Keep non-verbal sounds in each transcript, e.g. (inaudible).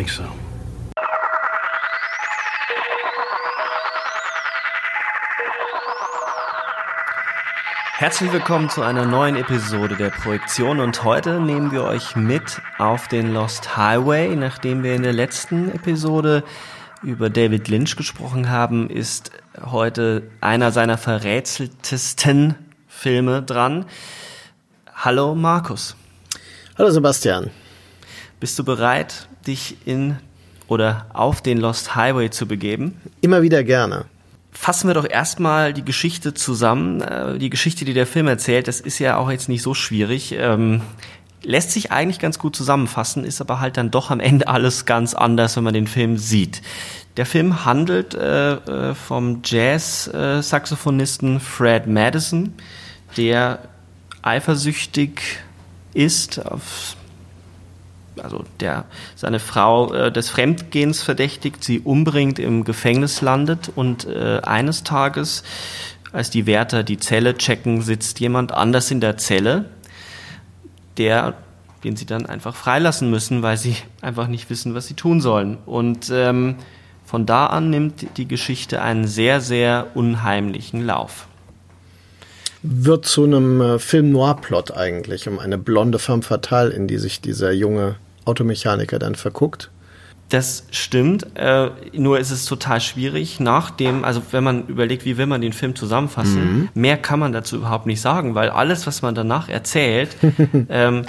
Think so. Herzlich willkommen zu einer neuen Episode der Projektion und heute nehmen wir euch mit auf den Lost Highway. Nachdem wir in der letzten Episode über David Lynch gesprochen haben, ist heute einer seiner verrätseltesten Filme dran. Hallo Markus. Hallo Sebastian. Bist du bereit, dich in oder auf den Lost Highway zu begeben? Immer wieder gerne. Fassen wir doch erstmal die Geschichte zusammen. Äh, die Geschichte, die der Film erzählt, das ist ja auch jetzt nicht so schwierig. Ähm, lässt sich eigentlich ganz gut zusammenfassen, ist aber halt dann doch am Ende alles ganz anders, wenn man den Film sieht. Der Film handelt äh, äh vom Jazz-Saxophonisten Fred Madison, der eifersüchtig ist auf also der seine Frau äh, des Fremdgehens verdächtigt, sie umbringt, im Gefängnis landet und äh, eines Tages, als die Wärter die Zelle checken, sitzt jemand anders in der Zelle, der den sie dann einfach freilassen müssen, weil sie (laughs) einfach nicht wissen, was sie tun sollen. Und ähm, von da an nimmt die Geschichte einen sehr, sehr unheimlichen Lauf wird zu einem äh, Film Noir-Plot eigentlich, um eine blonde femme fatale, in die sich dieser junge Automechaniker dann verguckt. Das stimmt, äh, nur ist es total schwierig, nach dem, also wenn man überlegt, wie will man den Film zusammenfassen, mhm. mehr kann man dazu überhaupt nicht sagen, weil alles, was man danach erzählt, (laughs) ähm,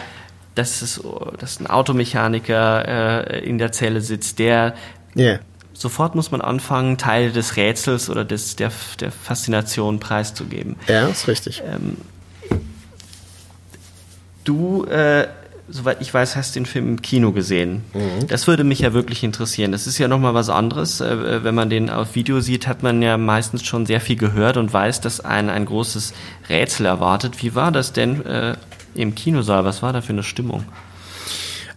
dass, es, dass ein Automechaniker äh, in der Zelle sitzt, der yeah. Sofort muss man anfangen, Teile des Rätsels oder des, der, der Faszination preiszugeben. Ja, ist richtig. Ähm, du äh, soweit ich weiß, hast den Film im Kino gesehen. Mhm. Das würde mich ja wirklich interessieren. Das ist ja nochmal was anderes. Äh, wenn man den auf Video sieht, hat man ja meistens schon sehr viel gehört und weiß, dass ein, ein großes Rätsel erwartet. Wie war das denn äh, im Kinosaal? Was war da für eine Stimmung?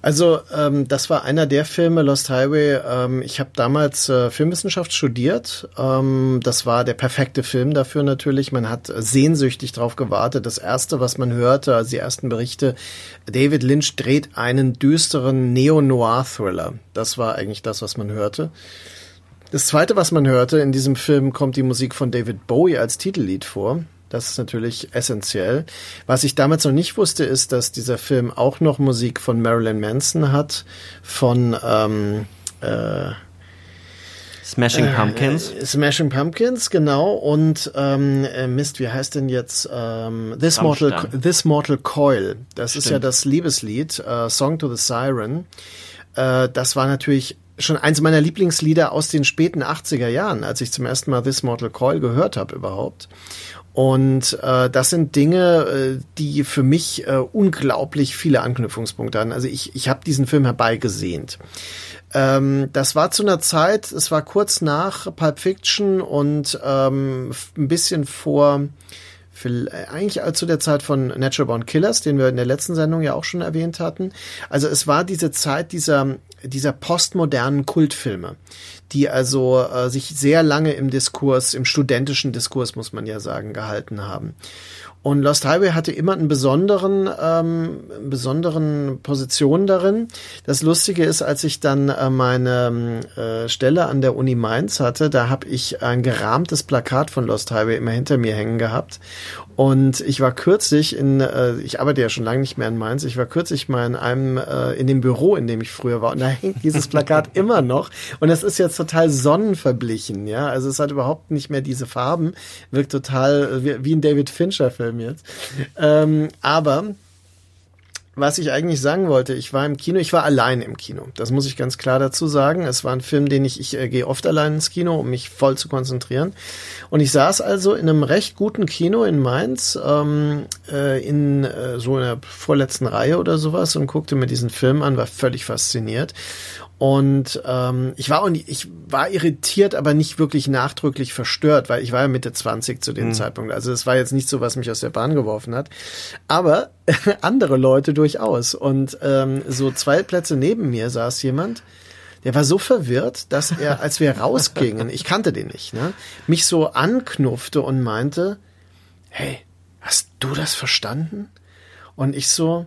Also ähm, das war einer der Filme, Lost Highway. Ähm, ich habe damals äh, Filmwissenschaft studiert. Ähm, das war der perfekte Film dafür natürlich. Man hat sehnsüchtig drauf gewartet. Das erste, was man hörte, also die ersten Berichte, David Lynch dreht einen düsteren Neo-Noir-Thriller. Das war eigentlich das, was man hörte. Das zweite, was man hörte, in diesem Film kommt die Musik von David Bowie als Titellied vor. Das ist natürlich essentiell. Was ich damals noch nicht wusste, ist, dass dieser Film auch noch Musik von Marilyn Manson hat, von ähm, äh, Smashing äh, Pumpkins. Äh, Smashing Pumpkins, genau. Und ähm, äh, Mist, wie heißt denn jetzt ähm, This Mortal This Mortal Coil? Das Stimmt. ist ja das Liebeslied, äh, Song to the Siren. Äh, das war natürlich schon eins meiner Lieblingslieder aus den späten 80er Jahren, als ich zum ersten Mal This Mortal Coil gehört habe überhaupt. Und äh, das sind Dinge, äh, die für mich äh, unglaublich viele Anknüpfungspunkte haben. Also ich, ich habe diesen Film herbeigesehnt. Ähm, das war zu einer Zeit, es war kurz nach Pulp Fiction und ähm, ein bisschen vor für, eigentlich zu der Zeit von Natural Born Killers, den wir in der letzten Sendung ja auch schon erwähnt hatten. Also es war diese Zeit dieser, dieser postmodernen Kultfilme, die also äh, sich sehr lange im Diskurs, im studentischen Diskurs, muss man ja sagen, gehalten haben. Und Lost Highway hatte immer einen besonderen, ähm, besonderen Position darin. Das Lustige ist, als ich dann äh, meine äh, Stelle an der Uni Mainz hatte, da habe ich ein gerahmtes Plakat von Lost Highway immer hinter mir hängen gehabt. Und ich war kürzlich in, äh, ich arbeite ja schon lange nicht mehr in Mainz, ich war kürzlich mal in einem, äh, in dem Büro, in dem ich früher war, und da hängt dieses Plakat (laughs) immer noch. Und es ist jetzt total sonnenverblichen, ja. Also es hat überhaupt nicht mehr diese Farben, wirkt total wie, wie ein David Fincher-Film jetzt. Ähm, aber was ich eigentlich sagen wollte, ich war im Kino, ich war allein im Kino. Das muss ich ganz klar dazu sagen. Es war ein Film, den ich, ich äh, gehe oft allein ins Kino, um mich voll zu konzentrieren. Und ich saß also in einem recht guten Kino in Mainz, ähm, äh, in äh, so einer vorletzten Reihe oder sowas und guckte mir diesen Film an, war völlig fasziniert. Und ähm, ich war und ich war irritiert, aber nicht wirklich nachdrücklich verstört, weil ich war ja Mitte 20 zu dem mhm. Zeitpunkt. Also es war jetzt nicht so, was mich aus der Bahn geworfen hat. Aber (laughs) andere Leute durchaus. Und ähm, so zwei Plätze neben mir saß jemand, der war so verwirrt, dass er, (laughs) als wir rausgingen, ich kannte den nicht, ne, mich so anknuffte und meinte, hey, hast du das verstanden? Und ich so,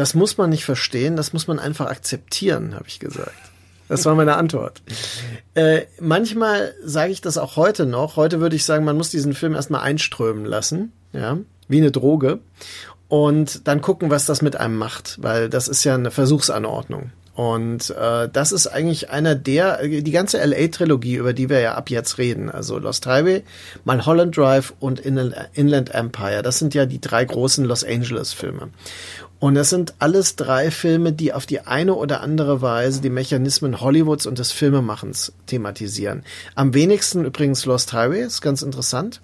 das muss man nicht verstehen, das muss man einfach akzeptieren, habe ich gesagt. Das war meine Antwort. Äh, manchmal sage ich das auch heute noch. Heute würde ich sagen, man muss diesen Film erstmal einströmen lassen, ja, wie eine Droge. Und dann gucken, was das mit einem macht, weil das ist ja eine Versuchsanordnung. Und äh, das ist eigentlich einer der, die ganze LA-Trilogie, über die wir ja ab jetzt reden, also Lost Highway, Mulholland Drive und Inland Empire, das sind ja die drei großen Los Angeles-Filme. Und das sind alles drei Filme, die auf die eine oder andere Weise die Mechanismen Hollywoods und des Filmemachens thematisieren. Am wenigsten übrigens Lost Highway, ist ganz interessant.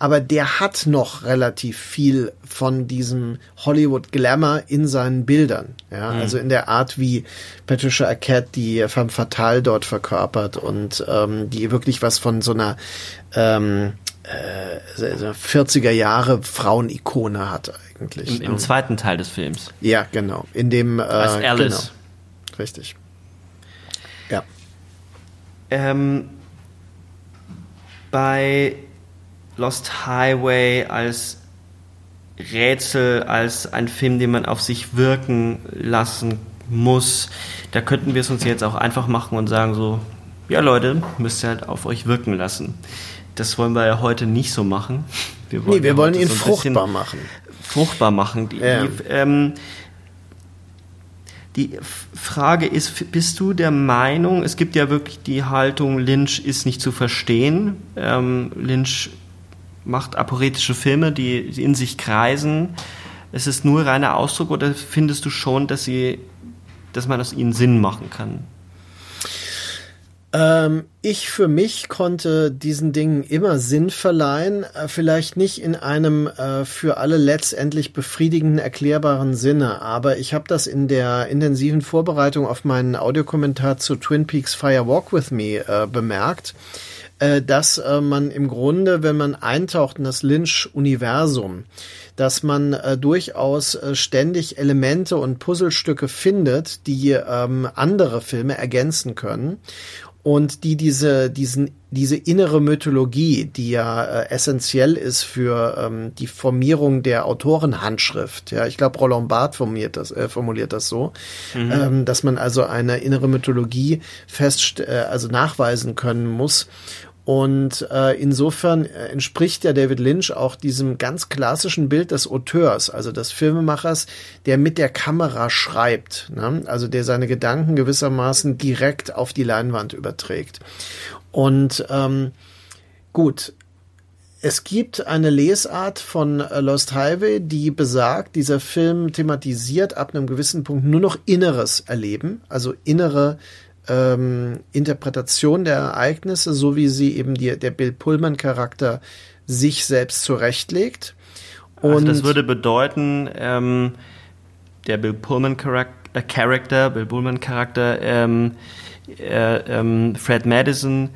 Aber der hat noch relativ viel von diesem Hollywood Glamour in seinen Bildern. Ja, mhm. also in der Art, wie Patricia Arquette die Femme Fatale dort verkörpert und ähm, die wirklich was von so einer ähm, äh, 40er Jahre Frauenikone hat eigentlich. Im, Im, zweiten Teil des Films. Ja, genau. In dem äh, Als Alice. Genau. Richtig. Ja. Ähm, bei Lost Highway als Rätsel, als ein Film, den man auf sich wirken lassen muss, da könnten wir es uns jetzt auch einfach machen und sagen so, ja Leute, müsst ihr halt auf euch wirken lassen. Das wollen wir ja heute nicht so machen. Wir wollen, nee, wir wollen ihn so fruchtbar machen. Fruchtbar machen. Die, ja. die, ähm, die Frage ist, bist du der Meinung, es gibt ja wirklich die Haltung, Lynch ist nicht zu verstehen. Ähm, Lynch macht aporetische Filme, die in sich kreisen. Es ist nur reiner Ausdruck oder findest du schon, dass sie, dass man aus ihnen Sinn machen kann? Ähm, ich für mich konnte diesen Dingen immer Sinn verleihen, äh, vielleicht nicht in einem äh, für alle letztendlich befriedigenden, erklärbaren Sinne, aber ich habe das in der intensiven Vorbereitung auf meinen Audiokommentar zu Twin Peaks Fire Walk With Me äh, bemerkt, äh, dass äh, man im Grunde, wenn man eintaucht in das Lynch-Universum, dass man äh, durchaus äh, ständig Elemente und Puzzlestücke findet, die ähm, andere Filme ergänzen können und die diese diesen diese innere Mythologie, die ja äh, essentiell ist für ähm, die Formierung der Autorenhandschrift. Ja, ich glaube, Roland Barth formuliert das, äh, formuliert das so, mhm. ähm, dass man also eine innere Mythologie fest, äh, also nachweisen können muss und äh, insofern äh, entspricht ja David Lynch auch diesem ganz klassischen Bild des Auteurs, also des Filmemachers, der mit der Kamera schreibt, ne? also der seine Gedanken gewissermaßen direkt auf die Leinwand überträgt. Und ähm, gut, es gibt eine Lesart von äh, Lost Highway, die besagt, dieser Film thematisiert ab einem gewissen Punkt nur noch inneres Erleben, also innere ähm, Interpretation der Ereignisse, so wie sie eben die, der Bill Pullman-Charakter sich selbst zurechtlegt. Und also das würde bedeuten, ähm, der Bill Pullman-Charakter, äh, Bill Pullman-Charakter, ähm, äh, ähm, Fred Madison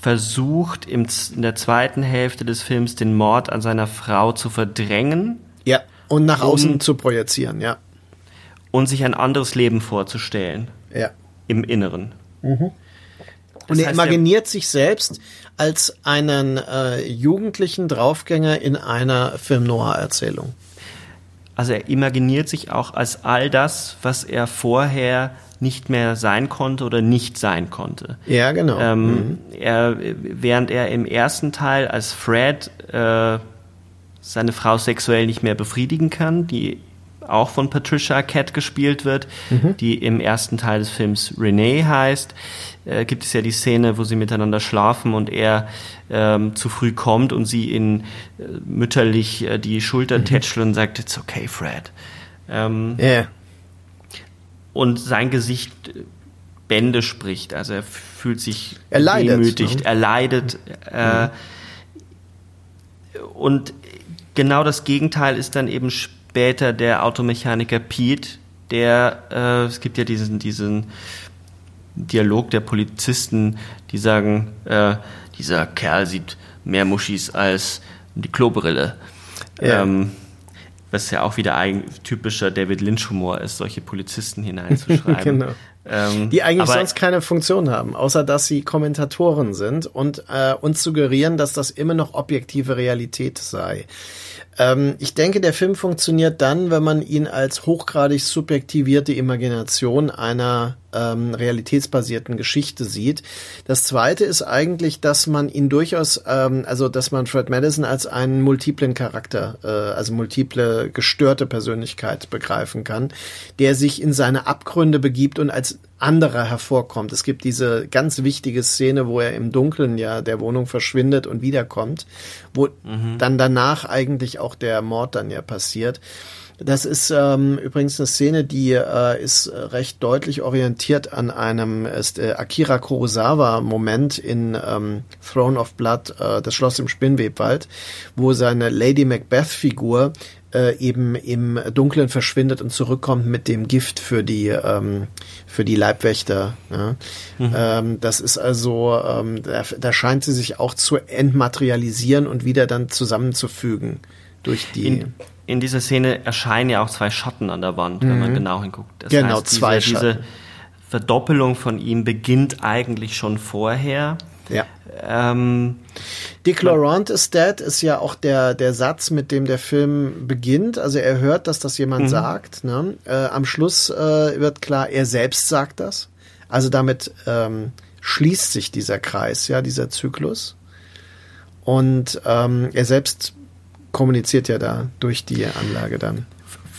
versucht im, in der zweiten Hälfte des Films den Mord an seiner Frau zu verdrängen. Ja, und nach außen um, zu projizieren, ja. Und sich ein anderes Leben vorzustellen. Ja im Inneren. Mhm. Und er imaginiert sich selbst als einen äh, jugendlichen Draufgänger in einer Film-Noir-Erzählung. Also er imaginiert sich auch als all das, was er vorher nicht mehr sein konnte oder nicht sein konnte. Ja, genau. Ähm, mhm. er, während er im ersten Teil als Fred äh, seine Frau sexuell nicht mehr befriedigen kann, die auch von Patricia Arquette gespielt wird, mhm. die im ersten Teil des Films Renee heißt, äh, gibt es ja die Szene, wo sie miteinander schlafen und er ähm, zu früh kommt und sie ihn äh, mütterlich äh, die Schulter mhm. tätschelt und sagt, it's okay, Fred. Ähm, yeah. Und sein Gesicht Bände spricht. Also er fühlt sich er leidet, demütigt, ne? er leidet. Äh, und genau das Gegenteil ist dann eben später der Automechaniker Pete, der, äh, es gibt ja diesen, diesen Dialog der Polizisten, die sagen, äh, dieser Kerl sieht mehr Muschis als die Klobrille. Ja. Ähm, was ja auch wieder ein typischer David Lynch-Humor ist, solche Polizisten (laughs) hineinzuschreiben. genau. Ähm, die eigentlich sonst keine Funktion haben, außer dass sie Kommentatoren sind und äh, uns suggerieren, dass das immer noch objektive Realität sei. Ähm, ich denke, der Film funktioniert dann, wenn man ihn als hochgradig subjektivierte Imagination einer ähm, realitätsbasierten Geschichte sieht. Das zweite ist eigentlich, dass man ihn durchaus, ähm, also dass man Fred Madison als einen multiplen Charakter, äh, also multiple gestörte Persönlichkeit begreifen kann, der sich in seine Abgründe begibt und als anderer hervorkommt. Es gibt diese ganz wichtige Szene, wo er im Dunkeln ja der Wohnung verschwindet und wiederkommt, wo mhm. dann danach eigentlich auch der Mord dann ja passiert. Das ist ähm, übrigens eine Szene, die äh, ist recht deutlich orientiert an einem ist, äh, Akira Kurosawa-Moment in ähm, Throne of Blood, äh, das Schloss im Spinnwebwald, wo seine Lady Macbeth-Figur äh, eben im Dunkeln verschwindet und zurückkommt mit dem Gift für die ähm, für die Leibwächter. Ja. Mhm. Ähm, das ist also, ähm, da, da scheint sie sich auch zu entmaterialisieren und wieder dann zusammenzufügen durch die. In in dieser Szene erscheinen ja auch zwei Schatten an der Wand, wenn man mhm. genau hinguckt. Das genau, heißt, diese, zwei Schatten. Diese Verdoppelung von ihm beginnt eigentlich schon vorher. Ja. Ähm, Dick Laurent is dead ist ja auch der, der Satz, mit dem der Film beginnt. Also er hört, dass das jemand mhm. sagt. Ne? Äh, am Schluss äh, wird klar, er selbst sagt das. Also damit ähm, schließt sich dieser Kreis, ja, dieser Zyklus. Und ähm, er selbst kommuniziert ja da durch die Anlage dann.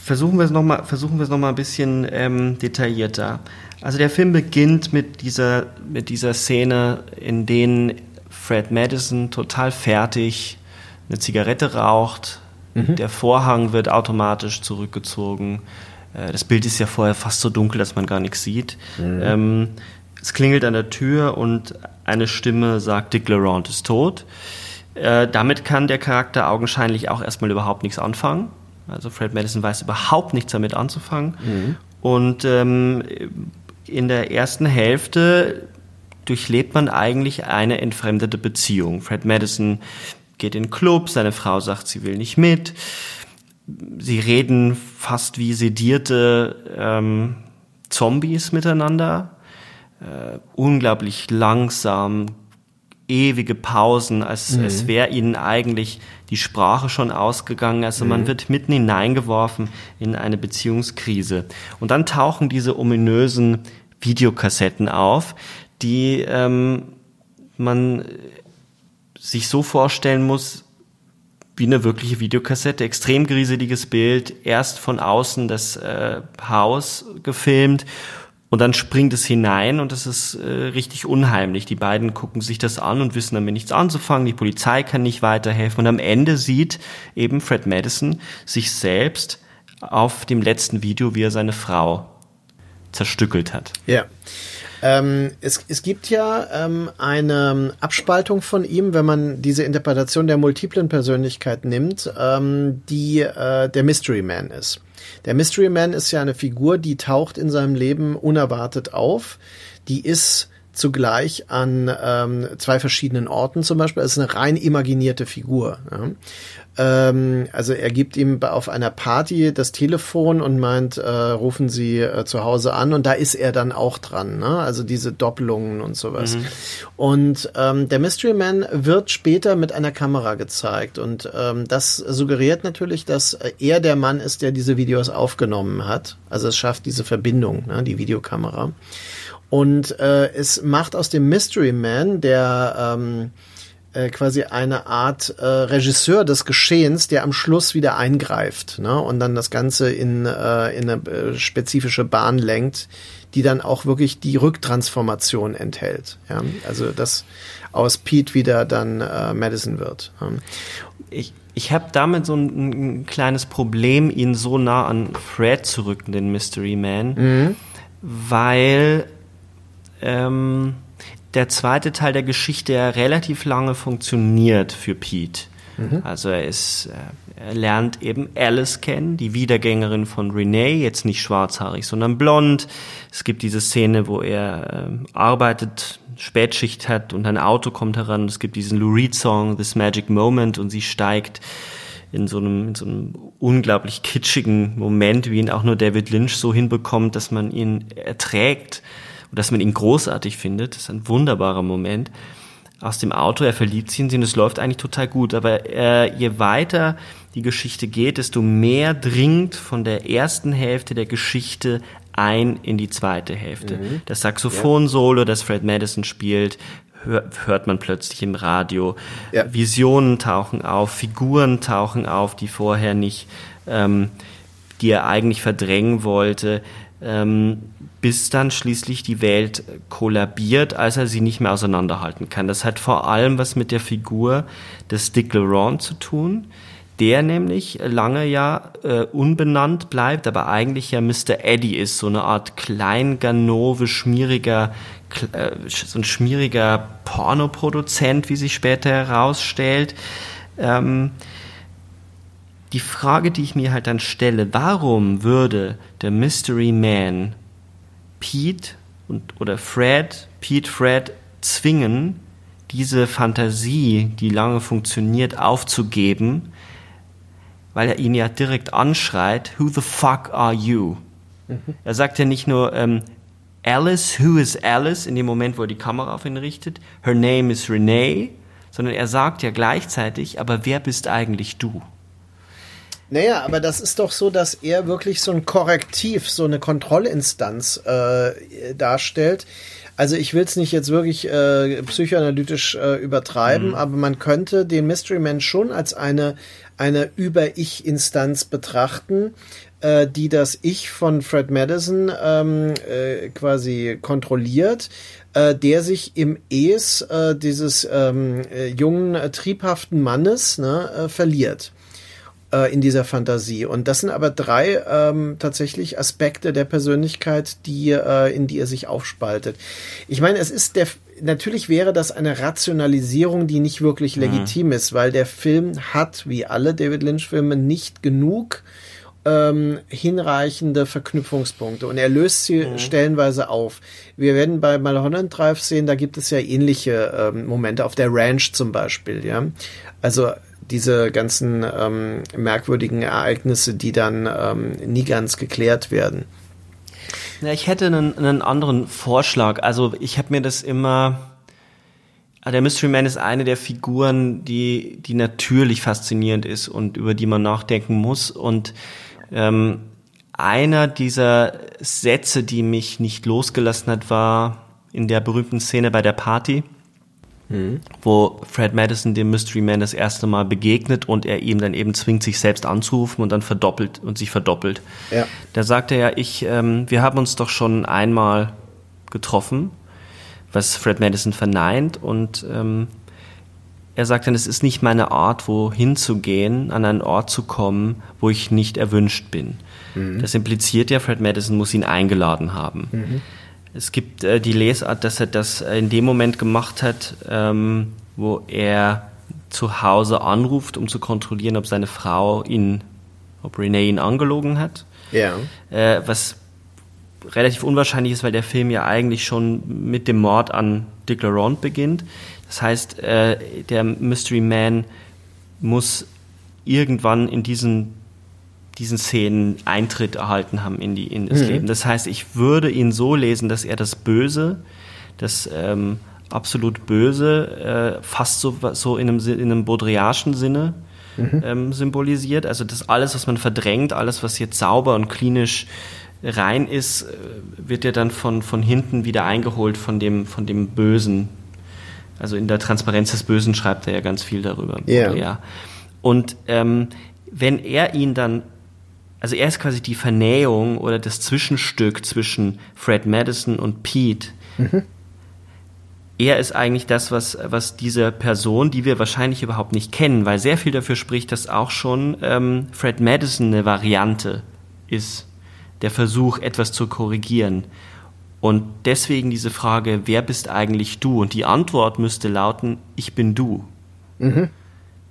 Versuchen wir es nochmal, versuchen wir es noch mal ein bisschen ähm, detaillierter. Also der Film beginnt mit dieser, mit dieser Szene, in denen Fred Madison total fertig eine Zigarette raucht, mhm. der Vorhang wird automatisch zurückgezogen. Äh, das Bild ist ja vorher fast so dunkel, dass man gar nichts sieht. Mhm. Ähm, es klingelt an der Tür und eine Stimme sagt, Dick Laurent ist tot. Äh, damit kann der Charakter augenscheinlich auch erstmal überhaupt nichts anfangen. Also Fred Madison weiß überhaupt nichts damit anzufangen. Mhm. Und ähm, in der ersten Hälfte durchlebt man eigentlich eine entfremdete Beziehung. Fred Madison geht in den Club, seine Frau sagt, sie will nicht mit. Sie reden fast wie sedierte ähm, Zombies miteinander. Äh, unglaublich langsam, ewige Pausen, als, mhm. als wäre ihnen eigentlich die Sprache schon ausgegangen. Also mhm. man wird mitten hineingeworfen in eine Beziehungskrise. Und dann tauchen diese ominösen Videokassetten auf, die ähm, man sich so vorstellen muss, wie eine wirkliche Videokassette, extrem grieseliges Bild, erst von außen das äh, Haus gefilmt und dann springt es hinein und es ist äh, richtig unheimlich. Die beiden gucken sich das an und wissen damit nichts anzufangen. Die Polizei kann nicht weiterhelfen. Und am Ende sieht eben Fred Madison sich selbst auf dem letzten Video, wie er seine Frau zerstückelt hat. Ja. Ähm, es, es gibt ja ähm, eine Abspaltung von ihm, wenn man diese Interpretation der multiplen Persönlichkeit nimmt, ähm, die äh, der Mystery Man ist. Der Mystery Man ist ja eine Figur, die taucht in seinem Leben unerwartet auf. Die ist zugleich an ähm, zwei verschiedenen Orten zum Beispiel. Es ist eine rein imaginierte Figur. Ja. Ähm, also er gibt ihm auf einer Party das Telefon und meint, äh, rufen Sie äh, zu Hause an und da ist er dann auch dran. Ne? Also diese Doppelungen und sowas. Mhm. Und ähm, der Mystery Man wird später mit einer Kamera gezeigt und ähm, das suggeriert natürlich, dass er der Mann ist, der diese Videos aufgenommen hat. Also es schafft diese Verbindung, ne? die Videokamera. Und äh, es macht aus dem Mystery Man, der ähm, äh, quasi eine Art äh, Regisseur des Geschehens, der am Schluss wieder eingreift ne? und dann das Ganze in, äh, in eine äh, spezifische Bahn lenkt, die dann auch wirklich die Rücktransformation enthält. Ja? Also dass aus Pete wieder dann äh, Madison wird. Ja? Ich, ich habe damit so ein, ein, kleines Problem, ihn so nah an Fred zu rücken, den Mystery Man, mhm. weil ähm, der zweite Teil der Geschichte ja relativ lange funktioniert für Pete. Mhm. Also er ist, äh, er lernt eben Alice kennen, die Wiedergängerin von Renee, jetzt nicht schwarzhaarig, sondern blond. Es gibt diese Szene, wo er äh, arbeitet, Spätschicht hat und ein Auto kommt heran. Es gibt diesen Lou Reed Song, This Magic Moment und sie steigt in so einem, in so einem unglaublich kitschigen Moment, wie ihn auch nur David Lynch so hinbekommt, dass man ihn erträgt und dass man ihn großartig findet. Das ist ein wunderbarer Moment. Aus dem Auto, er verliebt sich in sie und es läuft eigentlich total gut. Aber äh, je weiter die Geschichte geht, desto mehr dringt von der ersten Hälfte der Geschichte ein in die zweite Hälfte. Mhm. Das Saxophon-Solo, das Fred Madison spielt, hört man plötzlich im Radio. Ja. Visionen tauchen auf, Figuren tauchen auf, die vorher nicht, ähm, die er eigentlich verdrängen wollte. Ähm, bis dann schließlich die Welt kollabiert, als er sie nicht mehr auseinanderhalten kann. Das hat vor allem was mit der Figur des Dick LeRond zu tun, der nämlich lange ja äh, unbenannt bleibt, aber eigentlich ja Mr. Eddie ist, so eine Art Kleinganove, schmieriger, äh, so ein schmieriger Pornoproduzent, wie sich später herausstellt. Ähm, die Frage, die ich mir halt dann stelle, warum würde der Mystery Man Pete und, oder Fred, Pete, Fred zwingen, diese Fantasie, die lange funktioniert, aufzugeben, weil er ihn ja direkt anschreit, Who the fuck are you? Mhm. Er sagt ja nicht nur, ähm, Alice, who is Alice, in dem Moment, wo er die Kamera auf ihn richtet, her name is Renee, sondern er sagt ja gleichzeitig, aber wer bist eigentlich du? Naja, aber das ist doch so, dass er wirklich so ein Korrektiv, so eine Kontrollinstanz äh, darstellt. Also ich will es nicht jetzt wirklich äh, psychoanalytisch äh, übertreiben, mhm. aber man könnte den Mystery Man schon als eine, eine Über-Ich-Instanz betrachten, äh, die das Ich von Fred Madison ähm, äh, quasi kontrolliert, äh, der sich im Es äh, dieses ähm, äh, jungen, äh, triebhaften Mannes ne, äh, verliert äh, in dieser Fantasie. Und das sind aber drei ähm, tatsächlich Aspekte der Persönlichkeit, die äh, in die er sich aufspaltet. Ich meine, es ist der natürlich wäre das eine Rationalisierung, die nicht wirklich mhm. legitim ist, weil der Film hat, wie alle David Lynch-Filme, nicht genug ähm, hinreichende Verknüpfungspunkte und er löst sie mhm. stellenweise auf. Wir werden bei Mulholland Drive sehen, da gibt es ja ähnliche ähm, Momente auf der Ranch zum Beispiel, ja. Also diese ganzen ähm, merkwürdigen Ereignisse, die dann ähm, nie ganz geklärt werden. Ja, ich hätte einen, einen anderen Vorschlag. Also ich habe mir das immer. Ah, der Mystery Man ist eine der Figuren, die, die natürlich faszinierend ist und über die man nachdenken muss. Und ähm, einer dieser Sätze, die mich nicht losgelassen hat, war in der berühmten Szene bei der Party Mhm. wo Fred Madison dem Mystery Man das erste Mal begegnet und er ihm dann eben zwingt, sich selbst anzurufen und dann verdoppelt und sich verdoppelt. Ja. Da sagt er ja, ich, ähm, wir haben uns doch schon einmal getroffen, was Fred Madison verneint und ähm, er sagt dann, es ist nicht meine Art, wohin zu gehen, an einen Ort zu kommen, wo ich nicht erwünscht bin. Mhm. Das impliziert ja, Fred Madison muss ihn eingeladen haben. Mhm. Es gibt äh, die Lesart, dass er das in dem Moment gemacht hat, ähm, wo er zu Hause anruft, um zu kontrollieren, ob seine Frau ihn, ob Renee ihn angelogen hat. Ja. Äh, was relativ unwahrscheinlich ist, weil der Film ja eigentlich schon mit dem Mord an Dick Laurent beginnt. Das heißt, äh, der Mystery Man muss irgendwann in diesen diesen Szenen Eintritt erhalten haben in, die, in das mhm. Leben. Das heißt, ich würde ihn so lesen, dass er das Böse, das ähm, absolut Böse, äh, fast so, so in einem, in einem Baudrillardschen Sinne mhm. ähm, symbolisiert. Also das alles, was man verdrängt, alles, was jetzt sauber und klinisch rein ist, äh, wird ja dann von, von hinten wieder eingeholt von dem, von dem Bösen, Also in der Transparenz des Bösen schreibt er ja ganz viel darüber. Yeah. Ja. Und ähm, wenn er ihn dann, also er ist quasi die Vernähung oder das Zwischenstück zwischen Fred Madison und Pete. Mhm. Er ist eigentlich das, was, was diese Person, die wir wahrscheinlich überhaupt nicht kennen, weil sehr viel dafür spricht, dass auch schon ähm, Fred Madison eine Variante ist. Der Versuch, etwas zu korrigieren. Und deswegen diese Frage, wer bist eigentlich du? Und die Antwort müsste lauten, ich bin du. Mhm.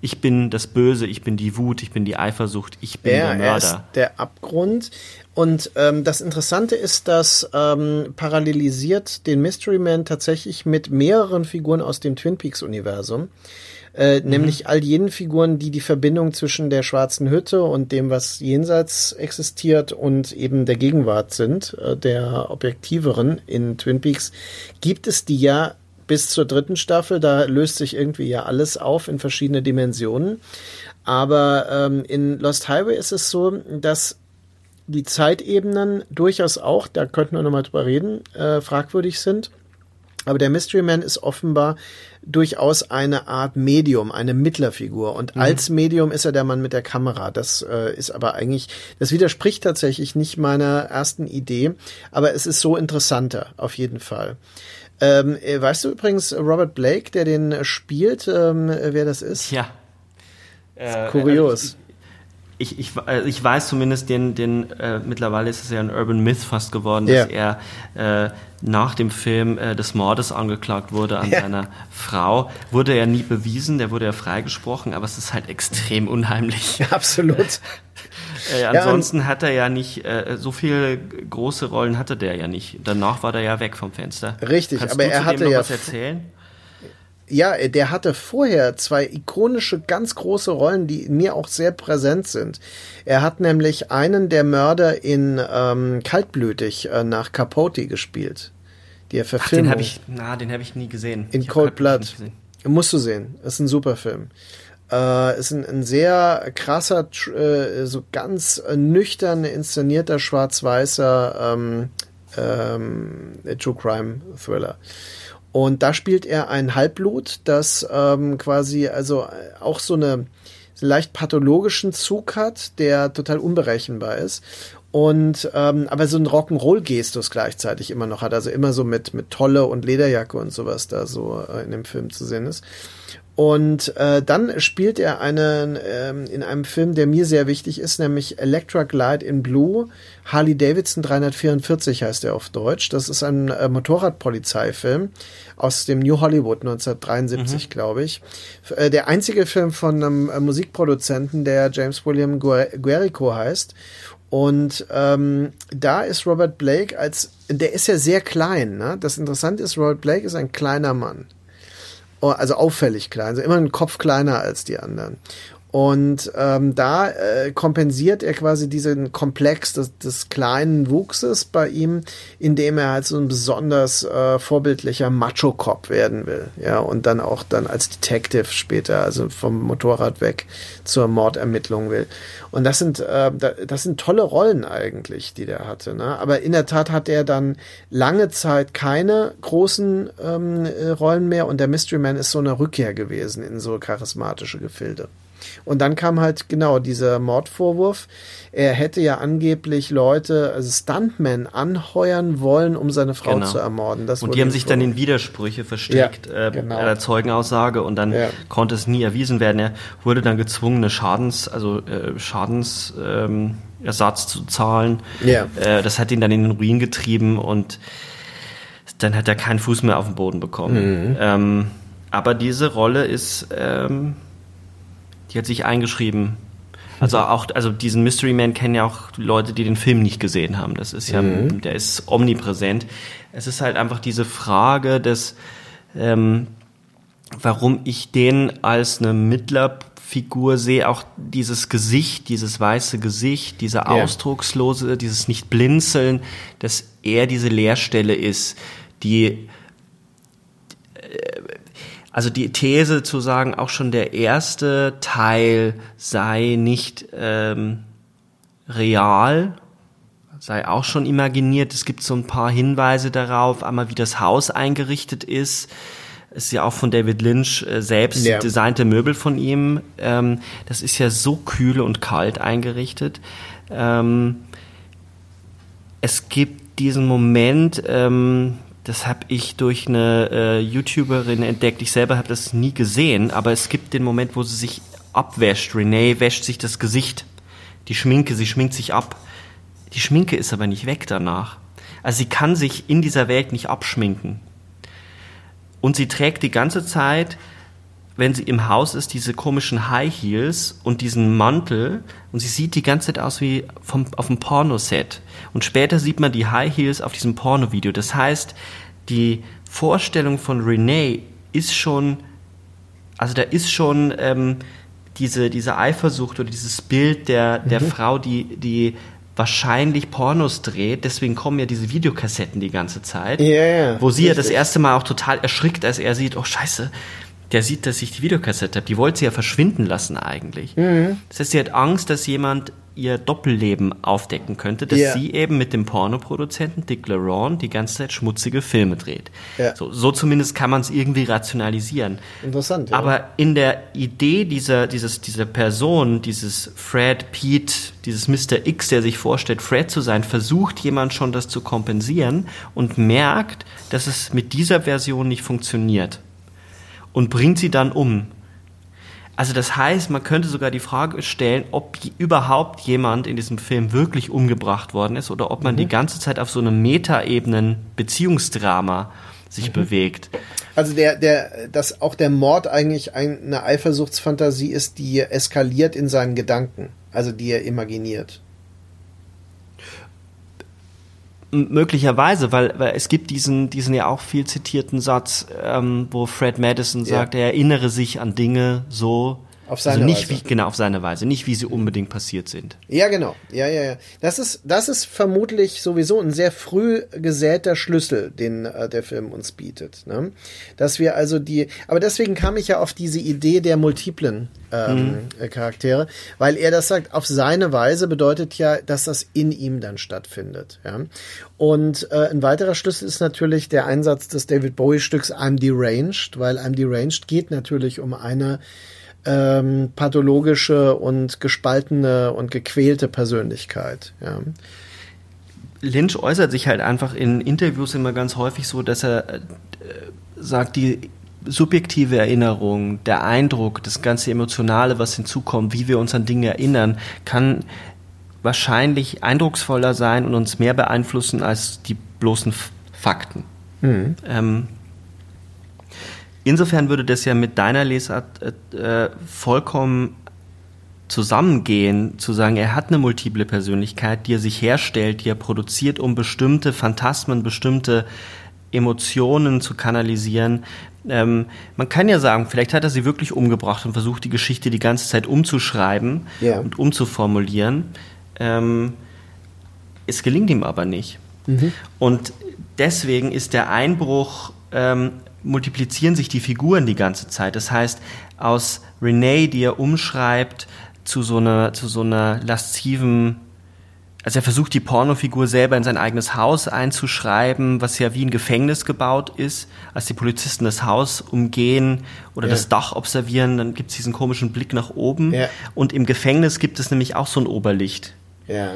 Ich bin das Böse, ich bin die Wut, ich bin die Eifersucht, ich bin ja, der Mörder. Er ist der Abgrund. Und ähm, das Interessante ist, dass ähm, parallelisiert den Mystery Man tatsächlich mit mehreren Figuren aus dem Twin Peaks Universum. Äh, mhm. nämlich all jenen Figuren, die die Verbindung zwischen der schwarzen Hütte und dem, was jenseits existiert und eben der Gegenwart sind, äh, der objektiveren in Twin Peaks, gibt es die ja bis zur dritten Staffel. Da löst sich irgendwie ja alles auf in verschiedene Dimensionen. Aber ähm, in Lost Highway ist es so, dass die Zeitebenen durchaus auch, da könnten wir nochmal drüber reden, äh, fragwürdig sind. Aber der Mystery Man ist offenbar durchaus eine Art Medium, eine Mittlerfigur. Und mhm. als Medium ist er der Mann mit der Kamera. Das äh, ist aber eigentlich, das widerspricht tatsächlich nicht meiner ersten Idee, aber es ist so interessanter, auf jeden Fall. Ähm, äh, weißt du übrigens, Robert Blake, der den spielt, ähm, wer das ist? Ja. Äh, kurios. Ich, ich, äh, ich weiß zumindest, den, den äh, mittlerweile ist es ja ein Urban Myth fast geworden, dass yeah. er äh, nach dem Film äh, des Mordes angeklagt wurde an ja. seiner Frau. Wurde er nie bewiesen, der wurde ja freigesprochen, aber es ist halt extrem unheimlich. Ja, (laughs) absolut. Äh, ansonsten ja, hat er ja nicht, äh, so viele große Rollen hatte der ja nicht. Danach war der ja weg vom Fenster. Richtig, Kannst aber er hatte ja. Was erzählen? Ja, der hatte vorher zwei ikonische, ganz große Rollen, die mir auch sehr präsent sind. Er hat nämlich einen der Mörder in ähm, Kaltblütig äh, nach Capote gespielt. Die er verfilmt. Den habe ich, na, den habe ich nie gesehen. In Cold Blood. Musst du sehen. Ist ein super Film. Äh, ist ein, ein sehr krasser, äh, so ganz nüchtern inszenierter schwarz-weißer ähm, ähm, True Crime Thriller. Und da spielt er ein Halbblut, das ähm, quasi also auch so eine leicht pathologischen Zug hat, der total unberechenbar ist. Und ähm, aber so ein Rock'n'Roll-Gestus gleichzeitig immer noch hat, also immer so mit mit Tolle und Lederjacke und sowas da so äh, in dem Film zu sehen ist. Und äh, dann spielt er einen ähm, in einem Film, der mir sehr wichtig ist, nämlich Electra Glide in Blue. Harley Davidson 344 heißt er auf Deutsch. Das ist ein äh, Motorradpolizeifilm aus dem New Hollywood 1973, mhm. glaube ich. Äh, der einzige Film von einem äh, Musikproduzenten, der James William Guerico heißt. Und ähm, da ist Robert Blake als, der ist ja sehr klein. Ne? Das Interessante ist, Robert Blake ist ein kleiner Mann. Oh, also auffällig klein, also immer einen Kopf kleiner als die anderen. Und ähm, da äh, kompensiert er quasi diesen Komplex des, des kleinen Wuchses bei ihm, indem er halt so ein besonders äh, vorbildlicher Macho-Cop werden will. Ja, und dann auch dann als Detective später, also vom Motorrad weg zur Mordermittlung will. Und das sind, äh, das sind tolle Rollen eigentlich, die der hatte. Ne? Aber in der Tat hat er dann lange Zeit keine großen ähm, äh, Rollen mehr und der Mystery Man ist so eine Rückkehr gewesen in so charismatische Gefilde. Und dann kam halt genau dieser Mordvorwurf. Er hätte ja angeblich Leute, also Stuntmen, anheuern wollen, um seine Frau genau. zu ermorden. Das und die haben sich dann in Widersprüche verstrickt, ja, äh, genau. äh, Zeugenaussage, und dann ja. konnte es nie erwiesen werden. Er wurde dann gezwungen, eine Schadens, also äh, Schadensersatz ähm, zu zahlen. Ja. Äh, das hat ihn dann in den Ruin getrieben und dann hat er keinen Fuß mehr auf den Boden bekommen. Mhm. Ähm, aber diese Rolle ist ähm, die hat sich eingeschrieben. Also auch, also diesen Mystery Man kennen ja auch Leute, die den Film nicht gesehen haben. Das ist ja, mhm. der ist omnipräsent. Es ist halt einfach diese Frage des, ähm, warum ich den als eine Mittlerfigur sehe, auch dieses Gesicht, dieses weiße Gesicht, dieser ja. ausdruckslose, dieses nicht blinzeln, dass er diese Leerstelle ist, die also die These zu sagen, auch schon der erste Teil sei nicht ähm, real, sei auch schon imaginiert. Es gibt so ein paar Hinweise darauf, einmal wie das Haus eingerichtet ist. ist ja auch von David Lynch äh, selbst ja. designte Möbel von ihm. Ähm, das ist ja so kühl und kalt eingerichtet. Ähm, es gibt diesen Moment, ähm, das habe ich durch eine äh, YouTuberin entdeckt. Ich selber habe das nie gesehen, aber es gibt den Moment, wo sie sich abwäscht. Renee wäscht sich das Gesicht, die Schminke, sie schminkt sich ab. Die Schminke ist aber nicht weg danach. Also sie kann sich in dieser Welt nicht abschminken. Und sie trägt die ganze Zeit, wenn sie im Haus ist, diese komischen High Heels und diesen Mantel und sie sieht die ganze Zeit aus wie vom, auf dem Pornoset. Und später sieht man die High Heels auf diesem Pornovideo. Das heißt, die Vorstellung von Renee ist schon, also da ist schon ähm, diese, diese Eifersucht oder dieses Bild der, der mhm. Frau, die, die wahrscheinlich Pornos dreht, deswegen kommen ja diese Videokassetten die ganze Zeit, yeah, wo sie richtig. ja das erste Mal auch total erschrickt, als er sieht, oh scheiße, der sieht, dass ich die Videokassette habe. Die wollte sie ja verschwinden lassen eigentlich. Mhm. Das heißt, sie hat Angst, dass jemand ihr Doppelleben aufdecken könnte, dass yeah. sie eben mit dem Pornoproduzenten Dick LaRon die ganze Zeit schmutzige Filme dreht. Ja. So, so zumindest kann man es irgendwie rationalisieren. Interessant. Ja. Aber in der Idee dieser, dieses, dieser Person, dieses Fred Pete, dieses Mr. X, der sich vorstellt, Fred zu sein, versucht jemand schon das zu kompensieren und merkt, dass es mit dieser Version nicht funktioniert und bringt sie dann um. Also das heißt, man könnte sogar die Frage stellen, ob überhaupt jemand in diesem Film wirklich umgebracht worden ist oder ob man mhm. die ganze Zeit auf so einem Metaebenen Beziehungsdrama sich mhm. bewegt. Also der, der, dass auch der Mord eigentlich eine Eifersuchtsfantasie ist, die eskaliert in seinen Gedanken, also die er imaginiert. Möglicherweise, weil, weil es gibt diesen, diesen ja auch viel zitierten Satz, ähm, wo Fred Madison sagt, ja. er erinnere sich an Dinge so, auf seine also nicht Weise. Wie, genau, auf seine Weise, nicht wie sie unbedingt passiert sind. Ja, genau. Ja, ja, ja. Das ist, das ist vermutlich sowieso ein sehr früh gesäter Schlüssel, den äh, der Film uns bietet. Ne? Dass wir also die, aber deswegen kam ich ja auf diese Idee der multiplen ähm, mhm. Charaktere, weil er das sagt, auf seine Weise bedeutet ja, dass das in ihm dann stattfindet. Ja? Und äh, ein weiterer Schlüssel ist natürlich der Einsatz des David Bowie-Stücks I'm Deranged, weil I'm Deranged geht natürlich um eine ähm, pathologische und gespaltene und gequälte Persönlichkeit. Ja. Lynch äußert sich halt einfach in Interviews immer ganz häufig so, dass er äh, sagt, die subjektive Erinnerung, der Eindruck, das ganze Emotionale, was hinzukommt, wie wir uns an Dinge erinnern, kann wahrscheinlich eindrucksvoller sein und uns mehr beeinflussen als die bloßen Fakten. Mhm. Ähm, Insofern würde das ja mit deiner Lesart äh, vollkommen zusammengehen, zu sagen, er hat eine multiple Persönlichkeit, die er sich herstellt, die er produziert, um bestimmte Phantasmen, bestimmte Emotionen zu kanalisieren. Ähm, man kann ja sagen, vielleicht hat er sie wirklich umgebracht und versucht, die Geschichte die ganze Zeit umzuschreiben ja. und umzuformulieren. Ähm, es gelingt ihm aber nicht. Mhm. Und deswegen ist der Einbruch ähm, multiplizieren sich die Figuren die ganze Zeit. Das heißt, aus Renee, die er umschreibt, zu so einer, zu so einer lasziven, also er versucht die Pornofigur selber in sein eigenes Haus einzuschreiben, was ja wie ein Gefängnis gebaut ist. Als die Polizisten das Haus umgehen oder ja. das Dach observieren, dann gibt es diesen komischen Blick nach oben. Ja. Und im Gefängnis gibt es nämlich auch so ein Oberlicht. Ja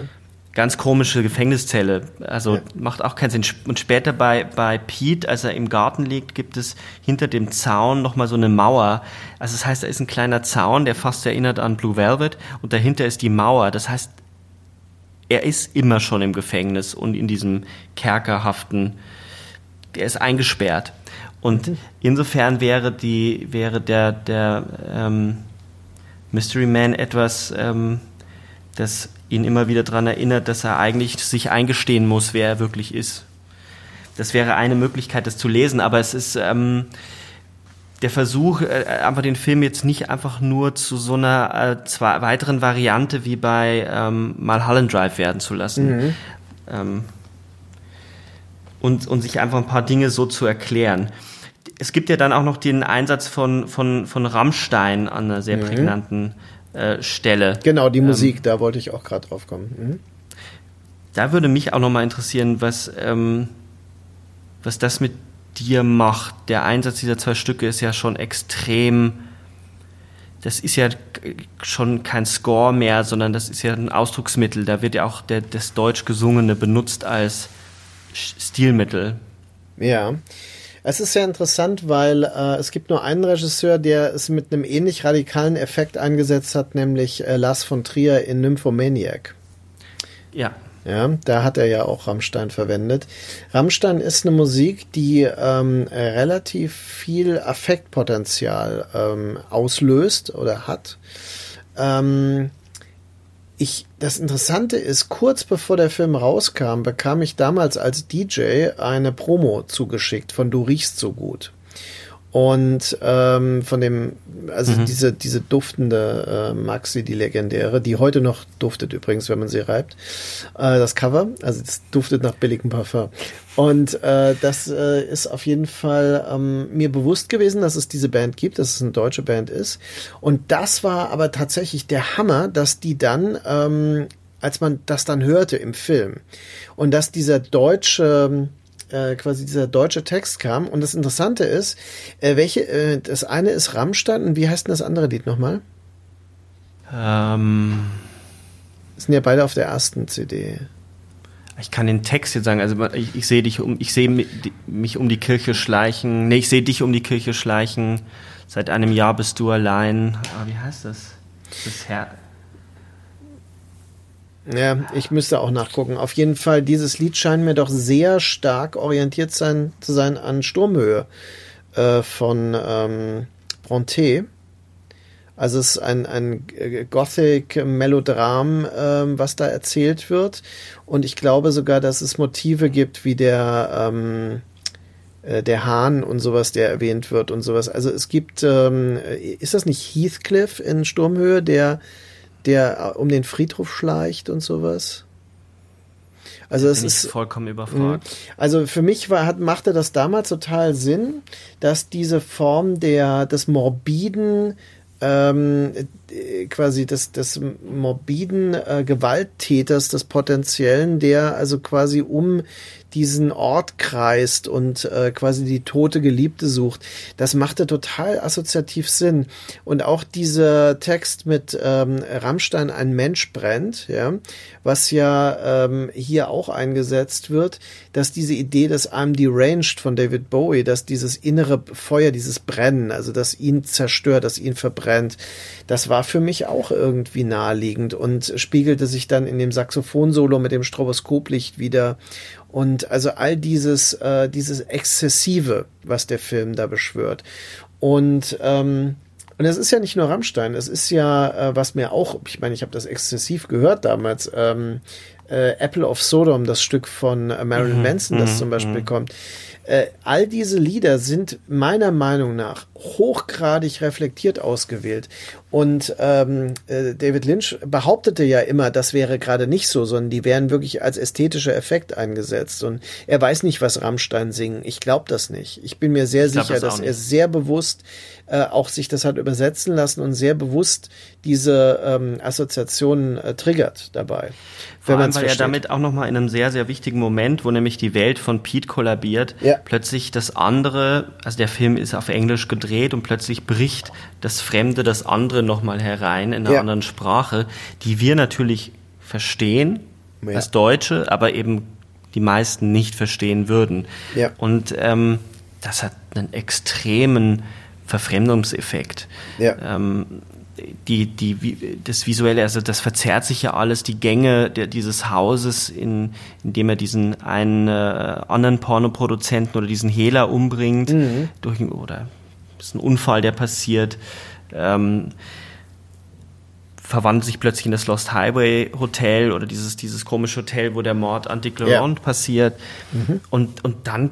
ganz komische Gefängniszelle. Also ja. macht auch keinen Sinn. Und später bei, bei Pete, als er im Garten liegt, gibt es hinter dem Zaun nochmal so eine Mauer. Also das heißt, da ist ein kleiner Zaun, der fast erinnert an Blue Velvet und dahinter ist die Mauer. Das heißt, er ist immer schon im Gefängnis und in diesem kerkerhaften, er ist eingesperrt. Und mhm. insofern wäre die, wäre der, der ähm, Mystery Man etwas, ähm, das ihn immer wieder daran erinnert, dass er eigentlich sich eingestehen muss, wer er wirklich ist. Das wäre eine Möglichkeit, das zu lesen, aber es ist ähm, der Versuch, äh, einfach den Film jetzt nicht einfach nur zu so einer äh, zwei, weiteren Variante wie bei ähm, Mulholland Drive werden zu lassen. Mhm. Ähm, und, und sich einfach ein paar Dinge so zu erklären. Es gibt ja dann auch noch den Einsatz von, von, von Rammstein an einer sehr mhm. prägnanten äh, Stelle. Genau, die Musik, ähm, da wollte ich auch gerade drauf kommen. Mhm. Da würde mich auch nochmal interessieren, was, ähm, was das mit dir macht. Der Einsatz dieser zwei Stücke ist ja schon extrem. Das ist ja schon kein Score mehr, sondern das ist ja ein Ausdrucksmittel. Da wird ja auch der, das Deutsch Gesungene benutzt als Stilmittel. Ja. Es ist sehr interessant, weil äh, es gibt nur einen Regisseur, der es mit einem ähnlich radikalen Effekt eingesetzt hat, nämlich äh, Lars von Trier in Nymphomaniac. Ja. Ja, da hat er ja auch Rammstein verwendet. Rammstein ist eine Musik, die ähm, relativ viel Affektpotenzial ähm, auslöst oder hat. Ähm, ich, das Interessante ist, kurz bevor der Film rauskam, bekam ich damals als DJ eine Promo zugeschickt von Du riechst so gut. Und ähm, von dem, also mhm. diese, diese duftende äh, Maxi, die legendäre, die heute noch duftet übrigens, wenn man sie reibt, äh, das Cover, also es duftet nach billigem Parfum. Und äh, das äh, ist auf jeden Fall ähm, mir bewusst gewesen, dass es diese Band gibt, dass es eine deutsche Band ist. Und das war aber tatsächlich der Hammer, dass die dann, ähm, als man das dann hörte im Film, und dass dieser deutsche äh, quasi dieser deutsche Text kam. Und das Interessante ist, äh, welche, äh, das eine ist Rammstein und wie heißt denn das andere Lied nochmal? Ähm. Das sind ja beide auf der ersten CD. Ich kann den Text jetzt sagen, also ich, ich sehe dich um, ich sehe mich um die Kirche schleichen. Nee, ich sehe dich um die Kirche schleichen. Seit einem Jahr bist du allein. Ah, wie heißt das? Das Herr. Ja, ich müsste auch nachgucken. Auf jeden Fall, dieses Lied scheint mir doch sehr stark orientiert sein, zu sein an Sturmhöhe äh, von ähm, Bronte. Also es ist ein, ein Gothic-Melodram, ähm, was da erzählt wird. Und ich glaube sogar, dass es Motive gibt, wie der, ähm, äh, der Hahn und sowas, der erwähnt wird und sowas. Also es gibt, ähm, ist das nicht Heathcliff in Sturmhöhe, der der äh, um den Friedhof schleicht und sowas. Also es ist vollkommen überfragt. Mhm. Also für mich war, hat, machte das damals total Sinn, dass diese Form der des morbiden ähm, äh, quasi des, des morbiden äh, Gewalttäters, des potenziellen, der also quasi um diesen Ort kreist und äh, quasi die tote Geliebte sucht. Das machte total assoziativ Sinn. Und auch dieser Text mit ähm, Rammstein ein Mensch brennt, ja, was ja ähm, hier auch eingesetzt wird, dass diese Idee des I'm deranged von David Bowie, dass dieses innere Feuer, dieses Brennen, also das ihn zerstört, das ihn verbrennt, das war für mich auch irgendwie naheliegend und spiegelte sich dann in dem Saxophonsolo mit dem Stroboskoplicht wieder und also all dieses, äh, dieses Exzessive, was der Film da beschwört. Und ähm, und es ist ja nicht nur Rammstein, es ist ja, äh, was mir auch, ich meine, ich habe das exzessiv gehört damals, ähm, äh, Apple of Sodom, das Stück von äh, Marilyn mhm, Manson, das mhm, zum Beispiel mhm. kommt. Äh, all diese Lieder sind meiner Meinung nach hochgradig reflektiert ausgewählt. Und ähm, äh, David Lynch behauptete ja immer, das wäre gerade nicht so, sondern die wären wirklich als ästhetischer Effekt eingesetzt. Und er weiß nicht, was Rammstein singen. Ich glaube das nicht. Ich bin mir sehr ich sicher, das dass er sehr bewusst äh, auch sich das hat übersetzen lassen und sehr bewusst diese ähm, Assoziationen äh, triggert dabei. Vor wenn allem, weil versteht. er damit auch nochmal in einem sehr, sehr wichtigen Moment, wo nämlich die Welt von Pete kollabiert, ja. plötzlich das andere, also der Film ist auf Englisch gedreht und plötzlich bricht das Fremde, das andere nochmal herein in einer ja. anderen Sprache, die wir natürlich verstehen ja. als Deutsche, aber eben die meisten nicht verstehen würden. Ja. Und ähm, das hat einen extremen Verfremdungseffekt. Ja. Ähm, die, die, das Visuelle, also das verzerrt sich ja alles, die Gänge der, dieses Hauses, in, in dem er diesen einen äh, anderen Pornoproduzenten oder diesen Hehler umbringt, mhm. durch, oder ist ein Unfall, der passiert. Ähm, verwandelt sich plötzlich in das Lost Highway Hotel oder dieses, dieses komische Hotel, wo der Mord an Dick Laurent ja. passiert. Mhm. Und, und dann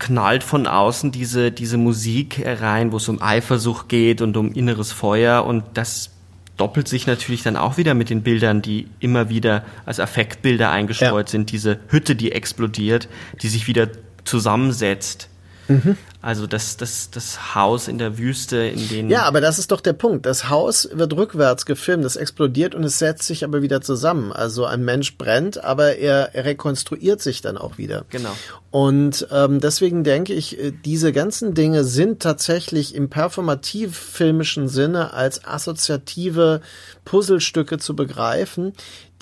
knallt von außen diese, diese Musik herein, wo es um Eifersucht geht und um inneres Feuer und das doppelt sich natürlich dann auch wieder mit den Bildern, die immer wieder als Affektbilder eingestreut ja. sind. Diese Hütte, die explodiert, die sich wieder zusammensetzt Mhm. Also das, das, das Haus in der Wüste, in den. Ja, aber das ist doch der Punkt. Das Haus wird rückwärts gefilmt, es explodiert und es setzt sich aber wieder zusammen. Also ein Mensch brennt, aber er, er rekonstruiert sich dann auch wieder. Genau. Und ähm, deswegen denke ich, äh, diese ganzen Dinge sind tatsächlich im performativ-filmischen Sinne als assoziative Puzzlestücke zu begreifen,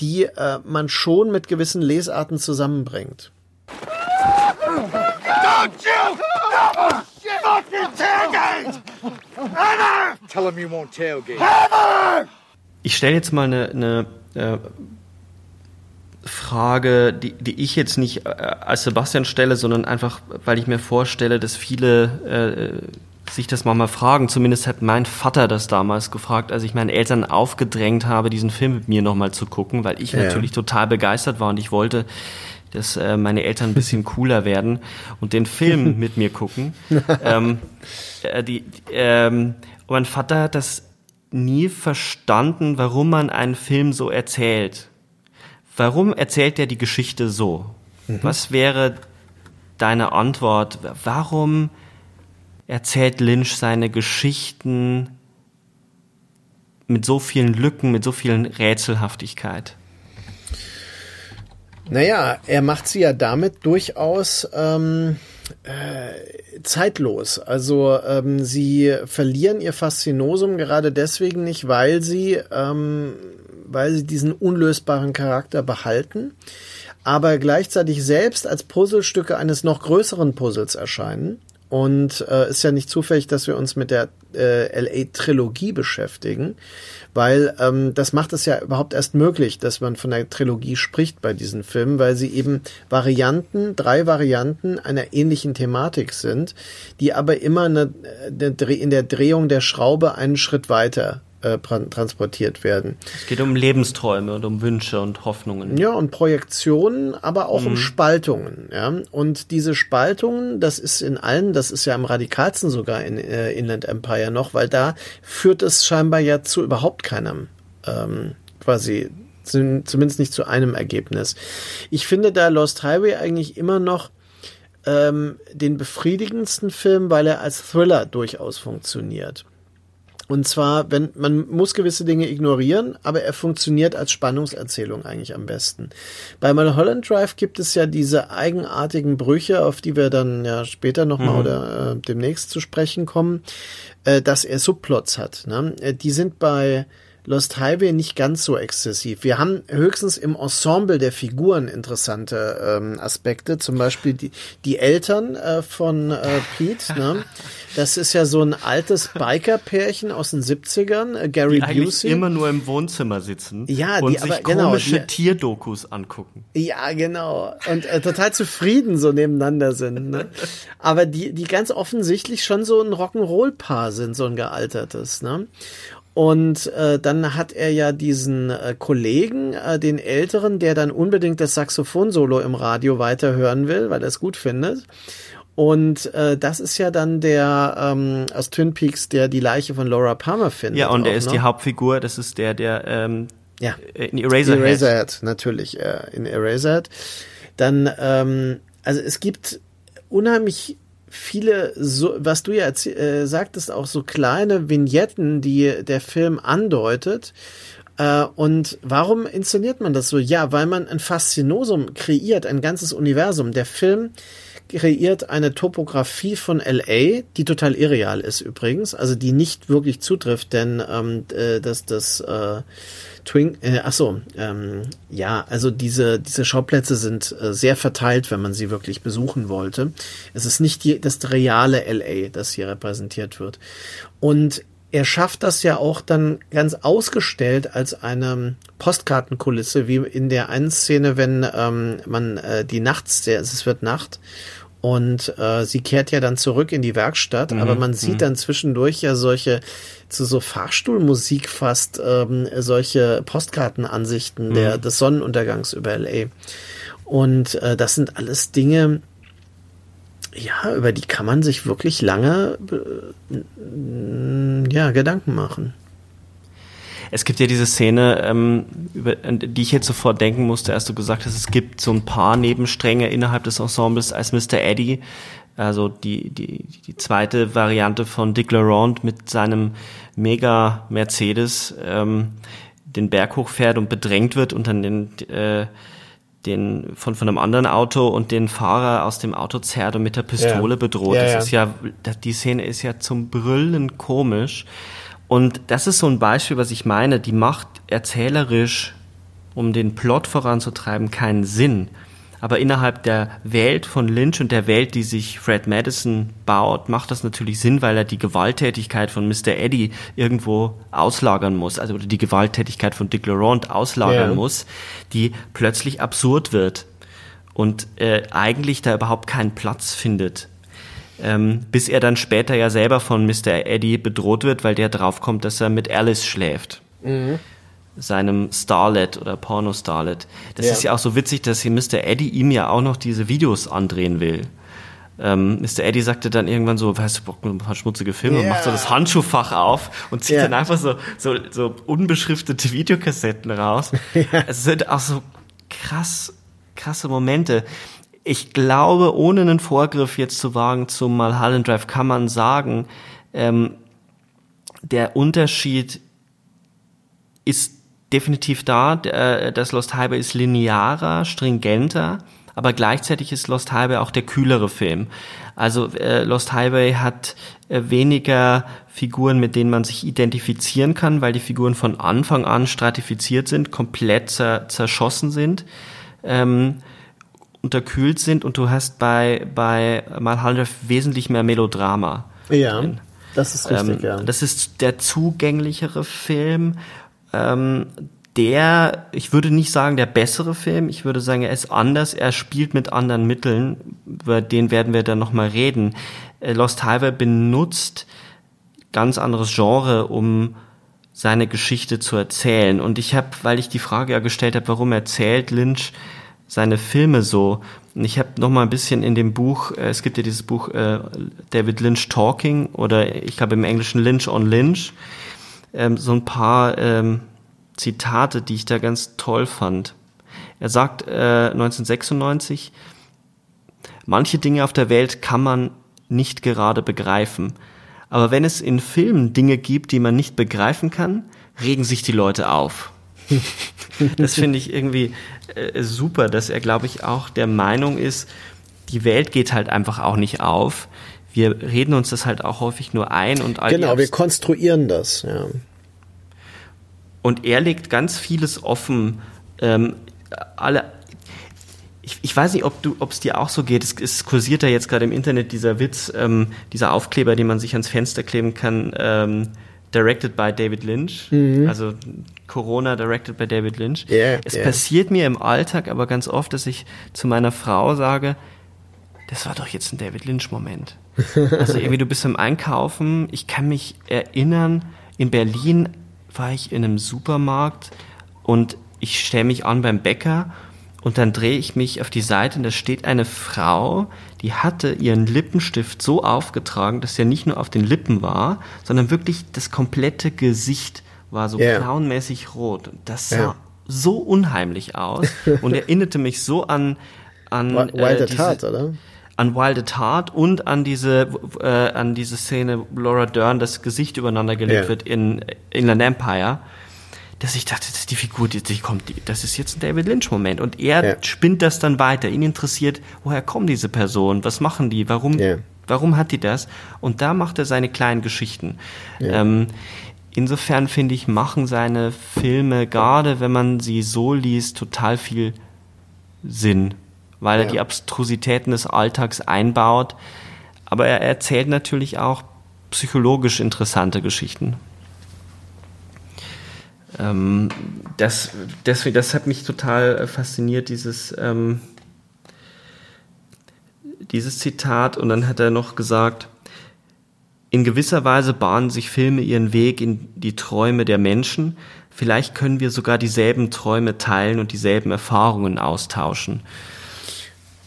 die äh, man schon mit gewissen Lesarten zusammenbringt. Don't you fucking tailgate! Tell him you won't tailgate. Ich stelle jetzt mal eine, eine äh, Frage, die, die ich jetzt nicht äh, als Sebastian stelle, sondern einfach, weil ich mir vorstelle, dass viele äh, sich das mal fragen. Zumindest hat mein Vater das damals gefragt, als ich meinen Eltern aufgedrängt habe, diesen Film mit mir nochmal zu gucken, weil ich ja. natürlich total begeistert war und ich wollte dass äh, meine Eltern ein bisschen (laughs) cooler werden und den Film (laughs) mit mir gucken. (laughs) ähm, äh, die, ähm, mein Vater hat das nie verstanden, warum man einen Film so erzählt. Warum erzählt er die Geschichte so? Mhm. Was wäre deine Antwort? Warum erzählt Lynch seine Geschichten mit so vielen Lücken, mit so vielen Rätselhaftigkeit? Naja, er macht sie ja damit durchaus ähm, äh, zeitlos. Also ähm, sie verlieren ihr Faszinosum gerade deswegen nicht, weil sie, ähm, weil sie diesen unlösbaren Charakter behalten, aber gleichzeitig selbst als Puzzlestücke eines noch größeren Puzzles erscheinen. Und äh, ist ja nicht zufällig, dass wir uns mit der äh, LA-Trilogie beschäftigen, weil ähm, das macht es ja überhaupt erst möglich, dass man von der Trilogie spricht bei diesen Filmen, weil sie eben Varianten, drei Varianten einer ähnlichen Thematik sind, die aber immer eine, eine, in der Drehung der Schraube einen Schritt weiter äh, transportiert werden. Es geht um Lebensträume und um Wünsche und Hoffnungen. Ja, und Projektionen, aber auch mhm. um Spaltungen. Ja? Und diese Spaltungen, das ist in allen, das ist ja am radikalsten sogar in äh, Inland Empire noch, weil da führt es scheinbar ja zu überhaupt keinem ähm, quasi zumindest nicht zu einem Ergebnis. Ich finde da Lost Highway eigentlich immer noch ähm, den befriedigendsten Film, weil er als Thriller durchaus funktioniert. Und zwar, wenn man muss gewisse Dinge ignorieren, aber er funktioniert als Spannungserzählung eigentlich am besten. Bei Mulholland Drive gibt es ja diese eigenartigen Brüche, auf die wir dann ja später nochmal mhm. oder äh, demnächst zu sprechen kommen, äh, dass er Subplots hat. Ne? Äh, die sind bei Lost Highway nicht ganz so exzessiv. Wir haben höchstens im Ensemble der Figuren interessante ähm, Aspekte, zum Beispiel die, die Eltern äh, von äh, Pete. Ne? (laughs) Das ist ja so ein altes Biker-Pärchen aus den 70ern, äh, Gary die Busey. immer nur im Wohnzimmer sitzen ja, und die, sich aber, genau, komische die, Tierdokus angucken. Ja, genau. Und äh, total zufrieden so nebeneinander sind. Ne? Aber die, die ganz offensichtlich schon so ein Rock'n'Roll-Paar sind, so ein gealtertes. Ne? Und äh, dann hat er ja diesen äh, Kollegen, äh, den Älteren, der dann unbedingt das Saxophon-Solo im Radio weiterhören will, weil er es gut findet. Und äh, das ist ja dann der ähm, aus Twin Peaks, der die Leiche von Laura Palmer findet. Ja, und er ist noch. die Hauptfigur, das ist der, der ähm, ja. in Eraserhead. Eraserhead, natürlich, äh, in Eraserhead. Dann, ähm, also es gibt unheimlich viele, so, was du ja äh, sagtest, auch so kleine Vignetten, die der Film andeutet. Äh, und warum inszeniert man das so? Ja, weil man ein Faszinosum kreiert, ein ganzes Universum. Der Film kreiert eine Topografie von LA, die total irreal ist übrigens, also die nicht wirklich zutrifft, denn ähm, äh, das, das äh, Twin, äh, ach so, ähm, ja, also diese, diese Schauplätze sind äh, sehr verteilt, wenn man sie wirklich besuchen wollte. Es ist nicht die, das reale LA, das hier repräsentiert wird. Und er schafft das ja auch dann ganz ausgestellt als eine Postkartenkulisse, wie in der einen Szene, wenn ähm, man äh, die nachts, es wird Nacht und äh, sie kehrt ja dann zurück in die Werkstatt, mhm. aber man sieht mhm. dann zwischendurch ja solche zu so Fahrstuhlmusik fast ähm, solche Postkartenansichten mhm. der des Sonnenuntergangs über LA. Und äh, das sind alles Dinge, ja, über die kann man sich wirklich lange äh, ja, Gedanken machen. Es gibt ja diese Szene, ähm, über die ich jetzt sofort denken musste, als du gesagt hast, es gibt so ein paar Nebenstränge innerhalb des Ensembles, als Mr. Eddie Also die, die, die zweite Variante von Dick Laurent mit seinem Mega Mercedes ähm, den Berg hochfährt und bedrängt wird und dann den, äh, den von, von einem anderen Auto und den Fahrer aus dem Auto zerrt und mit der Pistole ja. bedroht. Ja, das ja. ist ja, die Szene ist ja zum Brüllen komisch. Und das ist so ein Beispiel, was ich meine. Die macht erzählerisch, um den Plot voranzutreiben, keinen Sinn. Aber innerhalb der Welt von Lynch und der Welt, die sich Fred Madison baut, macht das natürlich Sinn, weil er die Gewalttätigkeit von Mr. Eddie irgendwo auslagern muss, also oder die Gewalttätigkeit von Dick Laurent auslagern ja. muss, die plötzlich absurd wird und äh, eigentlich da überhaupt keinen Platz findet. Ähm, bis er dann später ja selber von Mr. Eddie bedroht wird, weil der draufkommt, dass er mit Alice schläft. Mhm seinem Starlet oder Porno-Starlet. Das ja. ist ja auch so witzig, dass hier Mr. Eddie ihm ja auch noch diese Videos andrehen will. Ähm, Mr. Eddie sagte dann irgendwann so, weißt du, Bock ein paar schmutzige Filme yeah. und macht so das Handschuhfach auf und zieht yeah. dann einfach so, so, so unbeschriftete Videokassetten raus. (laughs) yeah. Es sind auch so krass, krasse Momente. Ich glaube, ohne einen Vorgriff jetzt zu wagen zum Mulholland Drive kann man sagen, ähm, der Unterschied ist definitiv da. Äh, das Lost Highway ist linearer, stringenter, aber gleichzeitig ist Lost Highway auch der kühlere Film. Also äh, Lost Highway hat äh, weniger Figuren, mit denen man sich identifizieren kann, weil die Figuren von Anfang an stratifiziert sind, komplett zer zerschossen sind. Ähm, unterkühlt sind und du hast bei, bei Malhalder wesentlich mehr Melodrama. Ja, das ist richtig, ähm, ja. Das ist der zugänglichere Film ähm, der, ich würde nicht sagen der bessere Film, ich würde sagen, er ist anders, er spielt mit anderen Mitteln, über den werden wir dann nochmal reden. Äh, Lost Highway benutzt ganz anderes Genre, um seine Geschichte zu erzählen. Und ich habe, weil ich die Frage ja gestellt habe, warum erzählt Lynch seine Filme so? Und ich habe noch mal ein bisschen in dem Buch, äh, es gibt ja dieses Buch äh, David Lynch Talking oder ich glaube im Englischen Lynch on Lynch ähm, so ein paar ähm, Zitate, die ich da ganz toll fand. Er sagt äh, 1996, manche Dinge auf der Welt kann man nicht gerade begreifen. Aber wenn es in Filmen Dinge gibt, die man nicht begreifen kann, regen sich die Leute auf. (laughs) das finde ich irgendwie äh, super, dass er, glaube ich, auch der Meinung ist, die Welt geht halt einfach auch nicht auf wir reden uns das halt auch häufig nur ein und all Genau, wir konstruieren das, ja. Und er legt ganz vieles offen. Ähm, alle, ich, ich weiß nicht, ob du, ob es dir auch so geht. Es, es kursiert da jetzt gerade im Internet dieser Witz, ähm, dieser Aufkleber, den man sich ans Fenster kleben kann. Ähm, directed by David Lynch, mhm. also Corona directed by David Lynch. Yeah, es yeah. passiert mir im Alltag aber ganz oft, dass ich zu meiner Frau sage, das war doch jetzt ein David Lynch-Moment. (laughs) Also irgendwie, du bist im Einkaufen. Ich kann mich erinnern, in Berlin war ich in einem Supermarkt und ich stelle mich an beim Bäcker und dann drehe ich mich auf die Seite und da steht eine Frau, die hatte ihren Lippenstift so aufgetragen, dass er nicht nur auf den Lippen war, sondern wirklich das komplette Gesicht war so yeah. clownmäßig rot. Das sah yeah. so unheimlich aus (laughs) und erinnerte mich so an an Wild äh, diese, Heart, oder? an Wild at Heart und an diese äh, an diese Szene, wo Laura Dern das Gesicht übereinander gelegt yeah. wird in Inland Empire, dass ich dachte, das ist die Figur, die, die kommt, die, das ist jetzt ein David Lynch Moment und er yeah. spinnt das dann weiter. Ihn interessiert, woher kommen diese Personen, was machen die, warum yeah. warum hat die das? Und da macht er seine kleinen Geschichten. Ähm, insofern finde ich, machen seine Filme, gerade wenn man sie so liest, total viel Sinn weil ja. er die Abstrusitäten des Alltags einbaut. Aber er erzählt natürlich auch psychologisch interessante Geschichten. Ähm, das, deswegen, das hat mich total äh, fasziniert, dieses, ähm, dieses Zitat. Und dann hat er noch gesagt, in gewisser Weise bahnen sich Filme ihren Weg in die Träume der Menschen. Vielleicht können wir sogar dieselben Träume teilen und dieselben Erfahrungen austauschen.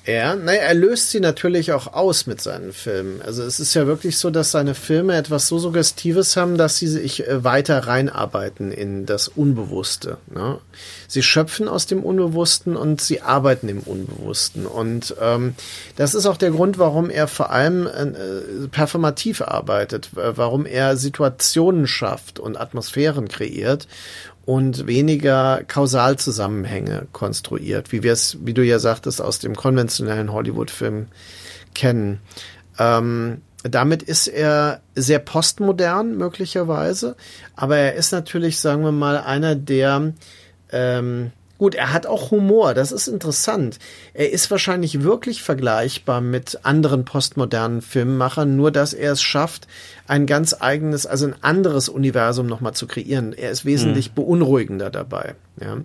Ja, naja, er löst sie natürlich auch aus mit seinen Filmen. Also es ist ja wirklich so, dass seine Filme etwas so Suggestives haben, dass sie sich äh, weiter reinarbeiten in das Unbewusste. Ne? Sie schöpfen aus dem Unbewussten und sie arbeiten im Unbewussten. Und ähm, das ist auch der Grund, warum er vor allem äh, performativ arbeitet, warum er Situationen schafft und Atmosphären kreiert und weniger Kausalzusammenhänge konstruiert, wie wir es, wie du ja sagtest, aus dem konventionellen Hollywood-Film kennen. Ähm, damit ist er sehr postmodern möglicherweise, aber er ist natürlich, sagen wir mal, einer der ähm, Gut, er hat auch Humor, das ist interessant. Er ist wahrscheinlich wirklich vergleichbar mit anderen postmodernen Filmemachern, nur dass er es schafft, ein ganz eigenes, also ein anderes Universum nochmal zu kreieren. Er ist wesentlich mhm. beunruhigender dabei. Ja.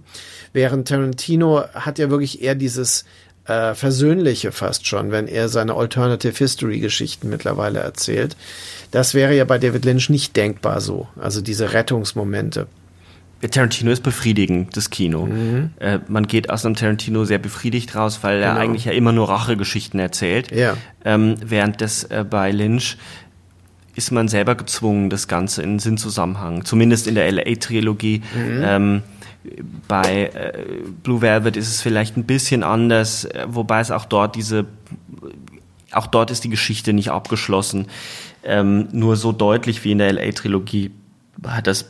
Während Tarantino hat ja wirklich eher dieses äh, Versöhnliche fast schon, wenn er seine Alternative History Geschichten mittlerweile erzählt. Das wäre ja bei David Lynch nicht denkbar so. Also diese Rettungsmomente. Tarantino ist befriedigend, das Kino. Mhm. Äh, man geht aus einem Tarantino sehr befriedigt raus, weil genau. er eigentlich ja immer nur Rachegeschichten erzählt. Ja. Ähm, während das äh, bei Lynch ist man selber gezwungen, das Ganze in Sinnzusammenhang, zumindest in der LA-Trilogie. Mhm. Ähm, bei äh, Blue Velvet ist es vielleicht ein bisschen anders, äh, wobei es auch dort diese, auch dort ist die Geschichte nicht abgeschlossen. Ähm, nur so deutlich wie in der LA-Trilogie hat das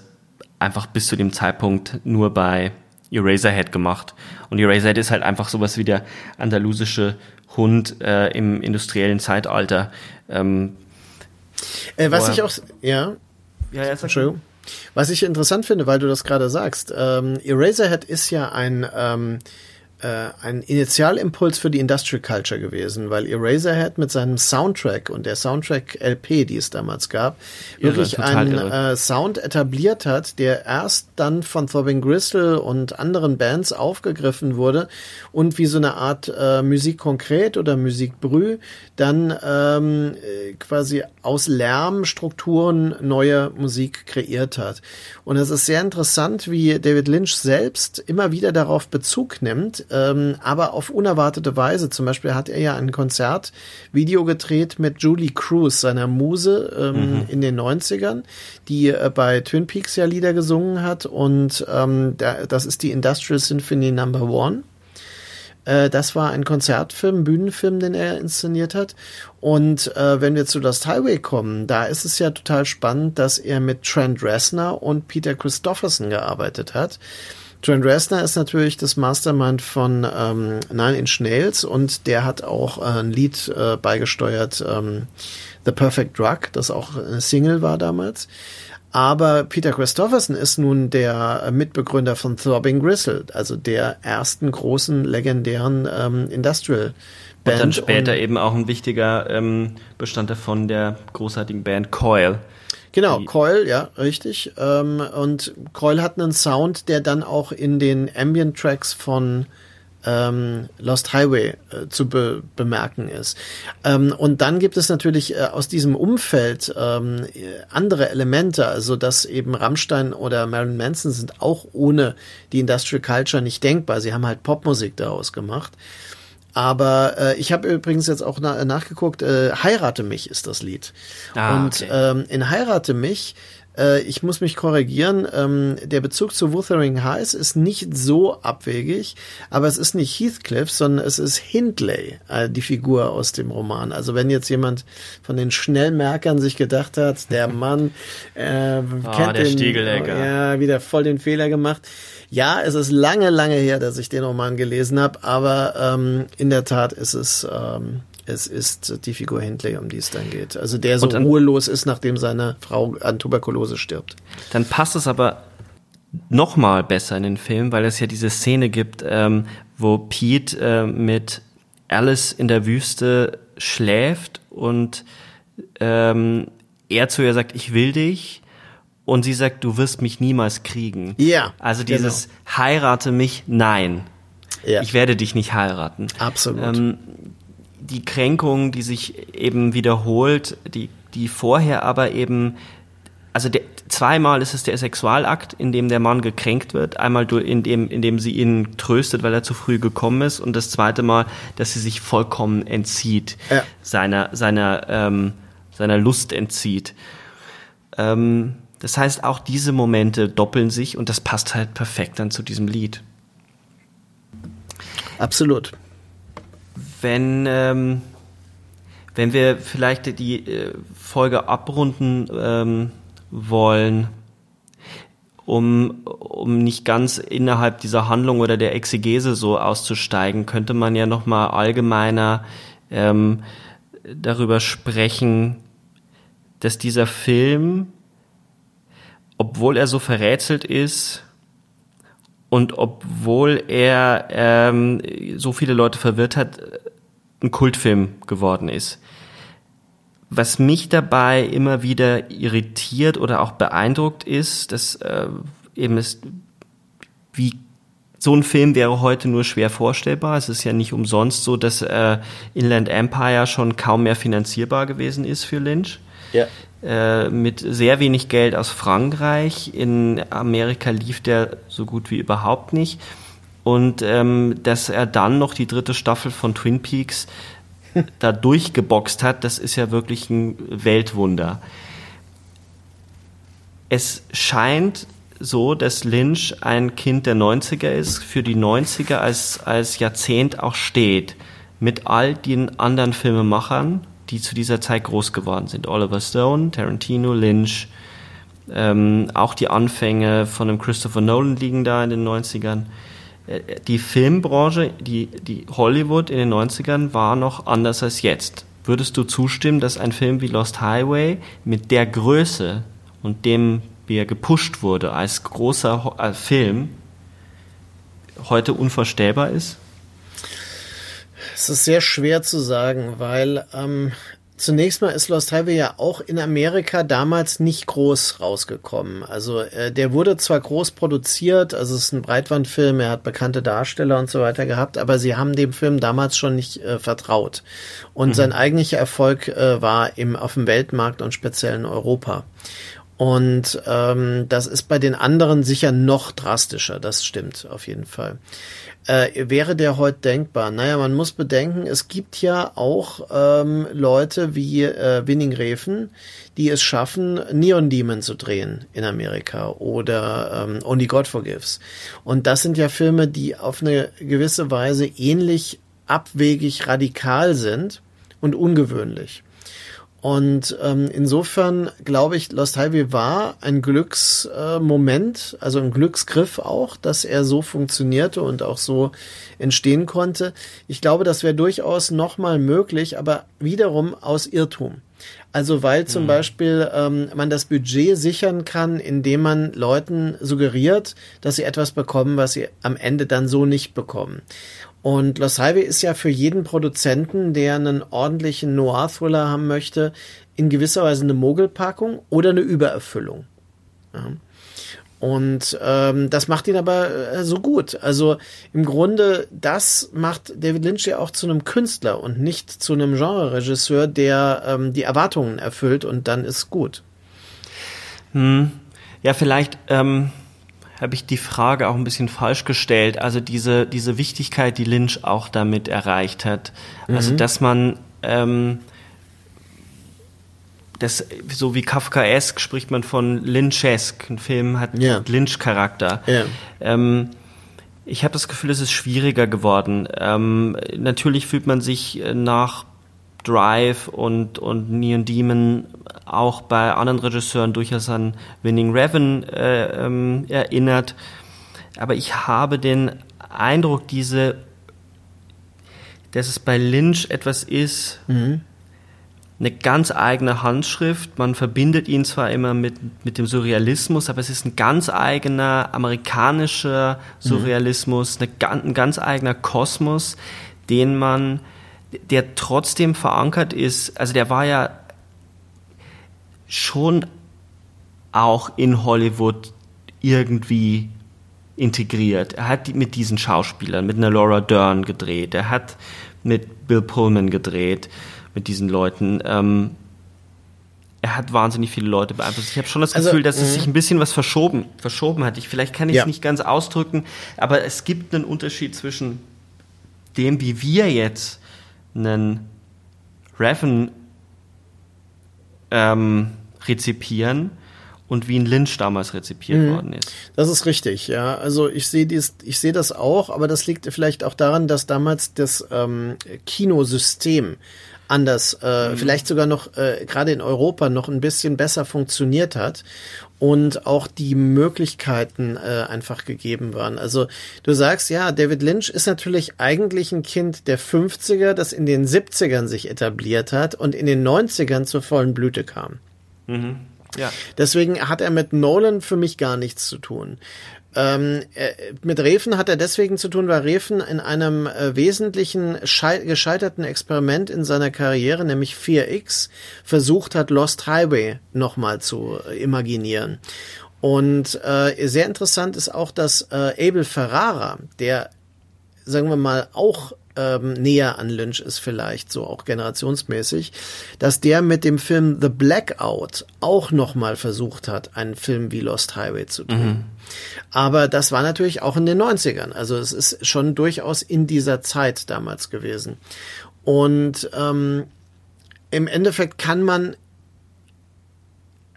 einfach bis zu dem Zeitpunkt nur bei Eraserhead gemacht. Und Eraserhead ist halt einfach sowas wie der andalusische Hund äh, im industriellen Zeitalter. Ähm, äh, was ich auch, ja. Ja, ja, Entschuldigung. Was ich interessant finde, weil du das gerade sagst, ähm, Eraserhead ist ja ein ähm, äh, ein Initialimpuls für die Industrial Culture gewesen, weil Eraserhead mit seinem Soundtrack und der Soundtrack LP, die es damals gab, irre, wirklich einen äh, Sound etabliert hat, der erst dann von Throbbing Gristle und anderen Bands aufgegriffen wurde und wie so eine Art äh, Musik konkret oder Musik Brü dann ähm, äh, quasi aus Lärmstrukturen neue Musik kreiert hat. Und es ist sehr interessant, wie David Lynch selbst immer wieder darauf Bezug nimmt, ähm, aber auf unerwartete Weise. Zum Beispiel hat er ja ein Konzertvideo gedreht mit Julie Cruz, seiner Muse ähm, mhm. in den 90ern, die äh, bei Twin Peaks ja Lieder gesungen hat und ähm, da, das ist die Industrial Symphony Number One. Äh, das war ein Konzertfilm, Bühnenfilm, den er inszeniert hat. Und äh, wenn wir zu Lost Highway kommen, da ist es ja total spannend, dass er mit Trent Reznor und Peter Christopherson gearbeitet hat. Trent Reznor ist natürlich das Mastermind von ähm, Nine Inch Nails und der hat auch äh, ein Lied äh, beigesteuert, ähm, The Perfect Drug, das auch eine Single war damals. Aber Peter Christopherson ist nun der Mitbegründer von Throbbing Gristle, also der ersten großen legendären ähm, Industrial Band. Und dann später und, eben auch ein wichtiger ähm, Bestandteil von der großartigen Band Coil. Genau, Coil, ja, richtig. Ähm, und Coil hat einen Sound, der dann auch in den Ambient Tracks von ähm, Lost Highway äh, zu be bemerken ist. Ähm, und dann gibt es natürlich äh, aus diesem Umfeld ähm, andere Elemente, also dass eben Rammstein oder Marilyn Manson sind auch ohne die Industrial Culture nicht denkbar. Sie haben halt Popmusik daraus gemacht. Aber äh, ich habe übrigens jetzt auch na nachgeguckt, äh, Heirate mich ist das Lied. Ah, und okay. ähm, in Heirate mich äh, ich muss mich korrigieren. Ähm, der Bezug zu Wuthering Heights ist nicht so abwegig, aber es ist nicht Heathcliff, sondern es ist Hindley, äh, die Figur aus dem Roman. Also wenn jetzt jemand von den Schnellmerkern sich gedacht hat, der (laughs) Mann äh, oh, kennt der den, ja, wieder voll den Fehler gemacht. Ja, es ist lange, lange her, dass ich den Roman gelesen habe, aber ähm, in der Tat ist es ähm, es ist die Figur Hindley, um die es dann geht. Also der so dann, ruhelos ist, nachdem seine Frau an Tuberkulose stirbt. Dann passt es aber noch mal besser in den Film, weil es ja diese Szene gibt, ähm, wo Pete äh, mit Alice in der Wüste schläft und ähm, er zu ihr sagt, ich will dich. Und sie sagt, du wirst mich niemals kriegen. Ja. Also dieses genau. heirate mich, nein. Ja. Ich werde dich nicht heiraten. Absolut. Ähm, die Kränkung, die sich eben wiederholt, die, die vorher aber eben, also der, zweimal ist es der Sexualakt, in dem der Mann gekränkt wird. Einmal in dem, in dem sie ihn tröstet, weil er zu früh gekommen ist. Und das zweite Mal, dass sie sich vollkommen entzieht, ja. seiner, seiner, ähm, seiner Lust entzieht. Ähm, das heißt, auch diese Momente doppeln sich und das passt halt perfekt dann zu diesem Lied. Absolut. Wenn, ähm, wenn wir vielleicht die äh, Folge abrunden ähm, wollen, um, um nicht ganz innerhalb dieser Handlung oder der Exegese so auszusteigen, könnte man ja nochmal allgemeiner ähm, darüber sprechen, dass dieser Film, obwohl er so verrätselt ist und obwohl er ähm, so viele Leute verwirrt hat, ein Kultfilm geworden ist. Was mich dabei immer wieder irritiert oder auch beeindruckt ist, dass äh, eben ist, wie so ein Film wäre heute nur schwer vorstellbar. Es ist ja nicht umsonst so, dass äh, Inland Empire schon kaum mehr finanzierbar gewesen ist für Lynch. Ja. Äh, mit sehr wenig Geld aus Frankreich. In Amerika lief der so gut wie überhaupt nicht. Und ähm, dass er dann noch die dritte Staffel von Twin Peaks (laughs) da durchgeboxt hat, das ist ja wirklich ein Weltwunder. Es scheint so, dass Lynch ein Kind der 90er ist, für die 90er als, als Jahrzehnt auch steht. Mit all den anderen Filmemachern, die zu dieser Zeit groß geworden sind. Oliver Stone, Tarantino, Lynch, ähm, auch die Anfänge von einem Christopher Nolan liegen da in den 90ern. Äh, die Filmbranche, die, die Hollywood in den 90ern war noch anders als jetzt. Würdest du zustimmen, dass ein Film wie Lost Highway mit der Größe und dem, wie er gepusht wurde als großer äh, Film, heute unvorstellbar ist? Es ist sehr schwer zu sagen, weil ähm, zunächst mal ist Lost Highway ja auch in Amerika damals nicht groß rausgekommen. Also äh, der wurde zwar groß produziert, also es ist ein Breitwandfilm, er hat bekannte Darsteller und so weiter gehabt, aber sie haben dem Film damals schon nicht äh, vertraut. Und mhm. sein eigentlicher Erfolg äh, war im, auf dem Weltmarkt und speziell in Europa. Und ähm, das ist bei den anderen sicher noch drastischer, das stimmt auf jeden Fall. Äh, wäre der heute denkbar? Naja, man muss bedenken, es gibt ja auch ähm, Leute wie äh, Winning Refen, die es schaffen, Neon Demon zu drehen in Amerika oder ähm, Only God Forgives. Und das sind ja Filme, die auf eine gewisse Weise ähnlich abwegig radikal sind und ungewöhnlich. Und ähm, insofern glaube ich, Lost Highway war ein Glücksmoment, äh, also ein Glücksgriff auch, dass er so funktionierte und auch so entstehen konnte. Ich glaube, das wäre durchaus nochmal möglich, aber wiederum aus Irrtum. Also weil zum mhm. Beispiel ähm, man das Budget sichern kann, indem man Leuten suggeriert, dass sie etwas bekommen, was sie am Ende dann so nicht bekommen. Und Los Highway ist ja für jeden Produzenten, der einen ordentlichen Noir-Thriller haben möchte, in gewisser Weise eine Mogelpackung oder eine Übererfüllung. Ja. Und ähm, das macht ihn aber äh, so gut. Also im Grunde, das macht David Lynch ja auch zu einem Künstler und nicht zu einem Genre-Regisseur, der ähm, die Erwartungen erfüllt und dann ist gut. Hm. Ja, vielleicht ähm, habe ich die Frage auch ein bisschen falsch gestellt. Also diese, diese Wichtigkeit, die Lynch auch damit erreicht hat. Also, mhm. Also dass man ähm, das, so wie Kafkaesk spricht man von Lynchesk. Ein Film hat ja. Lynch-Charakter. Ja. Ähm, ich habe das Gefühl, es ist schwieriger geworden. Ähm, natürlich fühlt man sich nach Drive und, und Neon Demon auch bei anderen Regisseuren durchaus an Winning Revan äh, ähm, erinnert. Aber ich habe den Eindruck, diese, dass es bei Lynch etwas ist, mhm. eine ganz eigene Handschrift. Man verbindet ihn zwar immer mit, mit dem Surrealismus, aber es ist ein ganz eigener amerikanischer Surrealismus, mhm. eine, ein ganz eigener Kosmos, den man der trotzdem verankert ist, also der war ja schon auch in Hollywood irgendwie integriert. Er hat mit diesen Schauspielern, mit einer Laura Dern gedreht, er hat mit Bill Pullman gedreht, mit diesen Leuten. Ähm, er hat wahnsinnig viele Leute beeinflusst. Ich habe schon das also, Gefühl, also, dass es sich ein bisschen was verschoben, verschoben hat. Ich, vielleicht kann ich es ja. nicht ganz ausdrücken, aber es gibt einen Unterschied zwischen dem, wie wir jetzt einen Revan ähm, rezipieren und wie ein Lynch damals rezipiert mhm. worden ist. Das ist richtig, ja. Also ich sehe dies, ich sehe das auch, aber das liegt vielleicht auch daran, dass damals das ähm, Kinosystem anders, äh, mhm. vielleicht sogar noch äh, gerade in Europa noch ein bisschen besser funktioniert hat und auch die Möglichkeiten äh, einfach gegeben waren. Also du sagst, ja, David Lynch ist natürlich eigentlich ein Kind der 50er, das in den 70ern sich etabliert hat und in den 90ern zur vollen Blüte kam. Mhm. Ja. Deswegen hat er mit Nolan für mich gar nichts zu tun. Ähm, äh, mit Refen hat er deswegen zu tun, weil Refen in einem äh, wesentlichen gescheiterten Experiment in seiner Karriere, nämlich 4X, versucht hat, Lost Highway nochmal zu äh, imaginieren. Und äh, sehr interessant ist auch, dass äh, Abel Ferrara, der, sagen wir mal, auch ähm, näher an Lynch ist vielleicht, so auch generationsmäßig, dass der mit dem Film The Blackout auch nochmal versucht hat, einen Film wie Lost Highway zu tun. Mhm. Aber das war natürlich auch in den 90ern. Also es ist schon durchaus in dieser Zeit damals gewesen. Und ähm, im Endeffekt kann man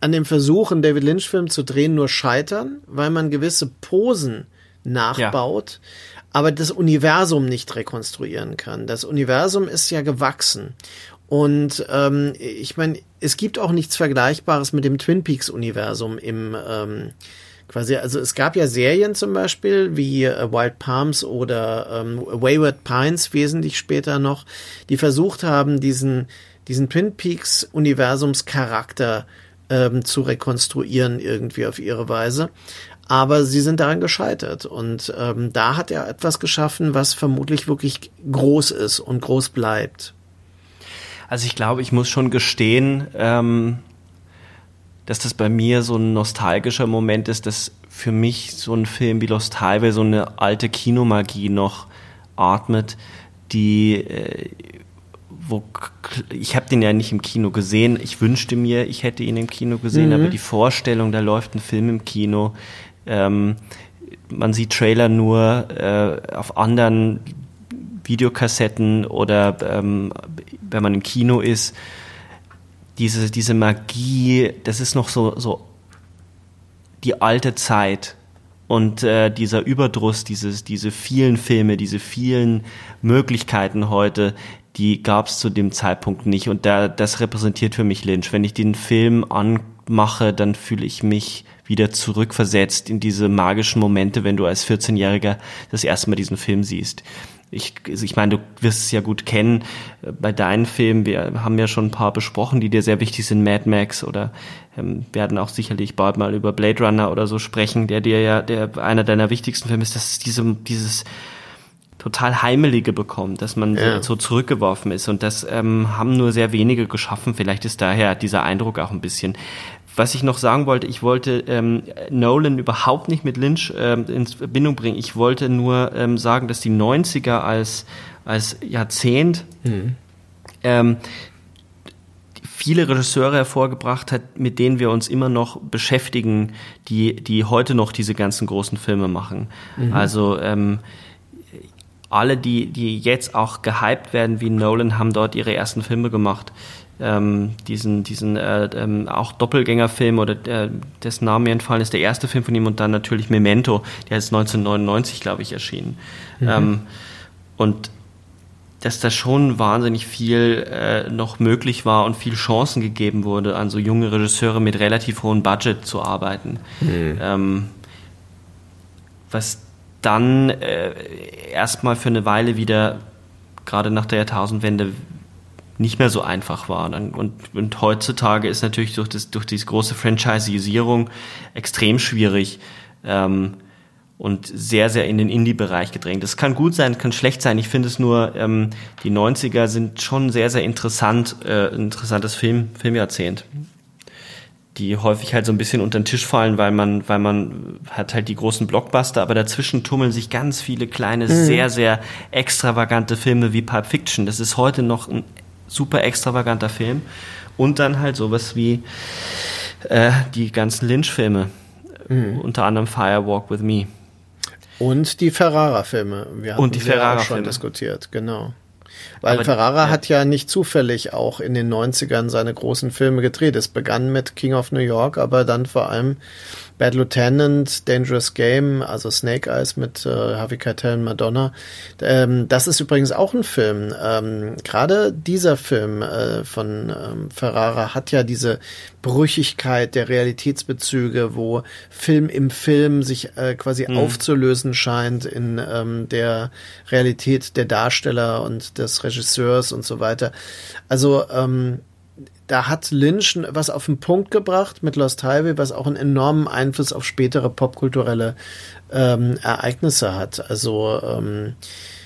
an dem Versuch, einen David Lynch-Film zu drehen, nur scheitern, weil man gewisse Posen nachbaut, ja. Aber das Universum nicht rekonstruieren kann. Das Universum ist ja gewachsen. Und ähm, ich meine, es gibt auch nichts Vergleichbares mit dem Twin Peaks-Universum im ähm, quasi, also es gab ja Serien zum Beispiel wie äh, Wild Palms oder ähm, Wayward Pines wesentlich später noch, die versucht haben, diesen, diesen Twin Peaks Universumscharakter ähm, zu rekonstruieren irgendwie auf ihre Weise. Aber sie sind daran gescheitert. Und ähm, da hat er etwas geschaffen, was vermutlich wirklich groß ist und groß bleibt. Also ich glaube, ich muss schon gestehen, ähm, dass das bei mir so ein nostalgischer Moment ist, dass für mich so ein Film wie Lost Highway so eine alte Kinomagie noch atmet, die äh, wo ich habe den ja nicht im Kino gesehen. Ich wünschte mir, ich hätte ihn im Kino gesehen, mhm. aber die Vorstellung, da läuft ein Film im Kino. Ähm, man sieht Trailer nur äh, auf anderen Videokassetten oder ähm, wenn man im Kino ist diese, diese Magie, das ist noch so, so die alte Zeit. Und äh, dieser Überdruss, dieses, diese vielen Filme, diese vielen Möglichkeiten heute, die gab es zu dem Zeitpunkt nicht. Und da, das repräsentiert für mich Lynch. Wenn ich den Film anmache, dann fühle ich mich wieder zurückversetzt in diese magischen Momente, wenn du als 14-Jähriger das erste Mal diesen Film siehst ich, also ich meine, du wirst es ja gut kennen bei deinen Filmen. Wir haben ja schon ein paar besprochen, die dir sehr wichtig sind, Mad Max oder ähm, werden auch sicherlich bald mal über Blade Runner oder so sprechen, der dir ja der einer deiner wichtigsten Filme ist. Das ist diese, dieses total heimelige bekommt, dass man ja. so zurückgeworfen ist und das ähm, haben nur sehr wenige geschaffen. Vielleicht ist daher dieser Eindruck auch ein bisschen was ich noch sagen wollte, ich wollte ähm, Nolan überhaupt nicht mit Lynch ähm, in Verbindung bringen. Ich wollte nur ähm, sagen, dass die 90er als, als Jahrzehnt mhm. ähm, viele Regisseure hervorgebracht hat, mit denen wir uns immer noch beschäftigen, die, die heute noch diese ganzen großen Filme machen. Mhm. Also ähm, alle, die, die jetzt auch gehypt werden wie Nolan, haben dort ihre ersten Filme gemacht ähm, diesen, diesen äh, ähm, auch Doppelgängerfilm oder äh, dessen Name mir entfallen ist, der erste Film von ihm und dann natürlich Memento, der ist 1999, glaube ich, erschienen. Mhm. Ähm, und dass da schon wahnsinnig viel äh, noch möglich war und viel Chancen gegeben wurde, an so junge Regisseure mit relativ hohem Budget zu arbeiten. Mhm. Ähm, was dann äh, erstmal für eine Weile wieder, gerade nach der Jahrtausendwende, nicht mehr so einfach war. Und, und heutzutage ist natürlich durch, das, durch diese große Franchisierung extrem schwierig ähm, und sehr, sehr in den Indie-Bereich gedrängt. Das kann gut sein, kann schlecht sein. Ich finde es nur, ähm, die 90er sind schon sehr, sehr interessant, äh, interessantes Film, Filmjahrzehnt die häufig halt so ein bisschen unter den Tisch fallen, weil man, weil man hat halt die großen Blockbuster, aber dazwischen tummeln sich ganz viele kleine, mhm. sehr, sehr extravagante Filme wie Pulp Fiction. Das ist heute noch ein super extravaganter Film. Und dann halt sowas wie äh, die ganzen Lynch-Filme, mhm. unter anderem Firewalk with Me. Und die Ferrara-Filme. Wir und die Ferrara-Filme. schon diskutiert, genau. Weil Aber, Ferrara ja. hat ja nicht zufällig auch in den 90ern seine großen Filme gedreht. Es begann mit King of New York, aber dann vor allem Bad Lieutenant, Dangerous Game, also Snake Eyes mit äh, Harvey Keitel und Madonna. Ähm, das ist übrigens auch ein Film. Ähm, Gerade dieser Film äh, von ähm, Ferrara hat ja diese Brüchigkeit der Realitätsbezüge, wo Film im Film sich äh, quasi mhm. aufzulösen scheint in ähm, der Realität der Darsteller und des Regisseurs und so weiter. Also ähm, da hat Lynch was auf den Punkt gebracht mit Lost Highway, was auch einen enormen Einfluss auf spätere popkulturelle ähm, Ereignisse hat. Also ähm,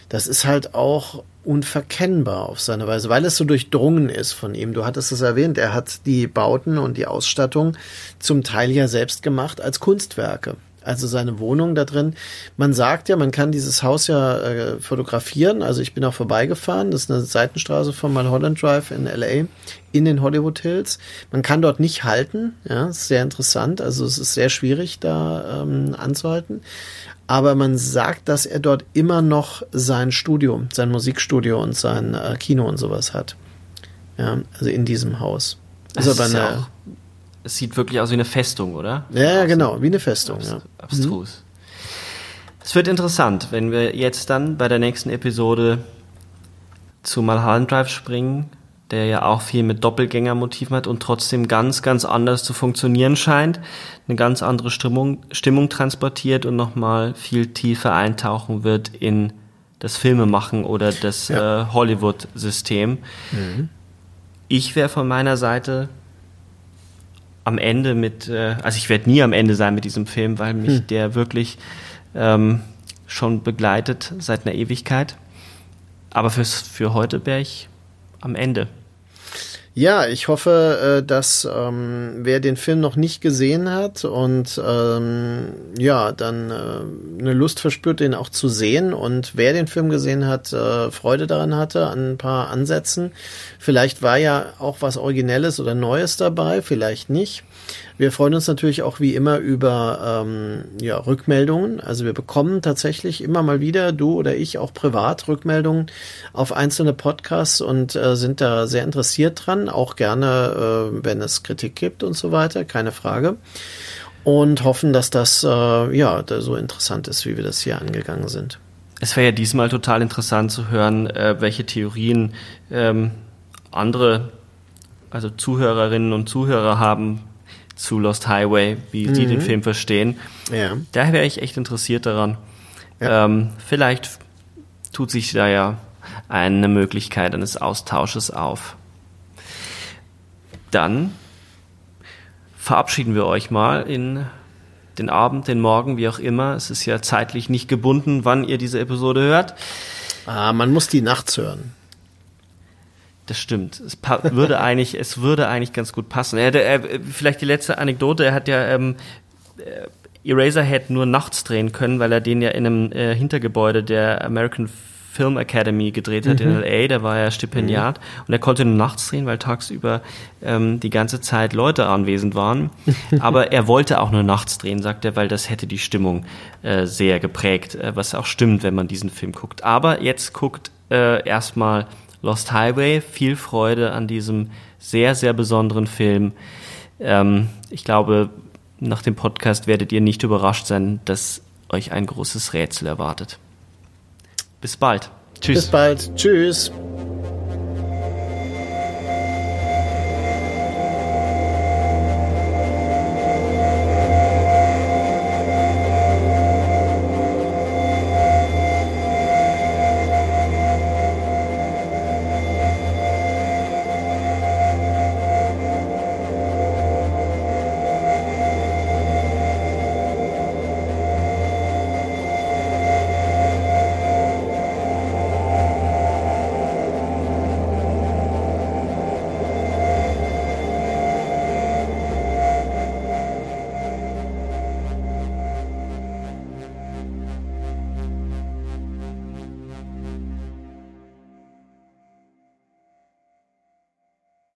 das ist halt auch unverkennbar auf seine Weise, weil es so durchdrungen ist von ihm. Du hattest es erwähnt, er hat die Bauten und die Ausstattung zum Teil ja selbst gemacht als Kunstwerke also seine Wohnung da drin. Man sagt ja, man kann dieses Haus ja äh, fotografieren. Also ich bin auch vorbeigefahren. Das ist eine Seitenstraße von Mulholland Drive in LA in den Hollywood Hills. Man kann dort nicht halten. Ja, ist sehr interessant. Also es ist sehr schwierig da ähm, anzuhalten. Aber man sagt, dass er dort immer noch sein Studio, sein Musikstudio und sein äh, Kino und sowas hat. Ja, also in diesem Haus. Das ist aber eine, es sieht wirklich aus wie eine Festung, oder? Ja, genau, wie eine Festung. Abst ja. Abstrus. Mhm. Es wird interessant, wenn wir jetzt dann bei der nächsten Episode zu Mulholland Drive springen, der ja auch viel mit Doppelgängermotiven hat und trotzdem ganz, ganz anders zu funktionieren scheint, eine ganz andere Stimmung, Stimmung transportiert und nochmal viel tiefer eintauchen wird in das Filmemachen oder das ja. äh, Hollywood-System. Mhm. Ich wäre von meiner Seite am Ende mit, äh, also ich werde nie am Ende sein mit diesem Film, weil mich hm. der wirklich ähm, schon begleitet seit einer Ewigkeit. Aber fürs, für heute wäre ich am Ende. Ja, ich hoffe, äh, dass ähm, wer den Film noch nicht gesehen hat und ähm, ja, dann äh, eine Lust verspürt, den auch zu sehen und wer den Film gesehen hat, äh, Freude daran hatte an ein paar Ansätzen. Vielleicht war ja auch was Originelles oder Neues dabei, vielleicht nicht. Wir freuen uns natürlich auch wie immer über ähm, ja, Rückmeldungen. Also wir bekommen tatsächlich immer mal wieder, du oder ich, auch privat Rückmeldungen auf einzelne Podcasts und äh, sind da sehr interessiert dran. Auch gerne, äh, wenn es Kritik gibt und so weiter, keine Frage. Und hoffen, dass das äh, ja so interessant ist, wie wir das hier angegangen sind. Es wäre ja diesmal total interessant zu hören, äh, welche Theorien ähm, andere, also Zuhörerinnen und Zuhörer haben zu Lost Highway, wie mhm. die den Film verstehen. Ja. Da wäre ich echt interessiert daran. Ja. Ähm, vielleicht tut sich da ja eine Möglichkeit eines Austausches auf. Dann verabschieden wir euch mal in den Abend, den Morgen, wie auch immer. Es ist ja zeitlich nicht gebunden, wann ihr diese Episode hört. Ah, man muss die nachts hören. Das stimmt. Es würde eigentlich, es würde eigentlich ganz gut passen. Er, er, vielleicht die letzte Anekdote. Er hat ja ähm, äh, Eraserhead nur nachts drehen können, weil er den ja in einem äh, Hintergebäude der American Film Academy gedreht hat mhm. in LA. Da war er Stipendiat mhm. und er konnte nur nachts drehen, weil tagsüber ähm, die ganze Zeit Leute anwesend waren. Aber er wollte auch nur nachts drehen, sagt er, weil das hätte die Stimmung äh, sehr geprägt, äh, was auch stimmt, wenn man diesen Film guckt. Aber jetzt guckt äh, erstmal Lost Highway. Viel Freude an diesem sehr, sehr besonderen Film. Ähm, ich glaube, nach dem Podcast werdet ihr nicht überrascht sein, dass euch ein großes Rätsel erwartet. Bis bald. Tschüss. Bis bald. Tschüss.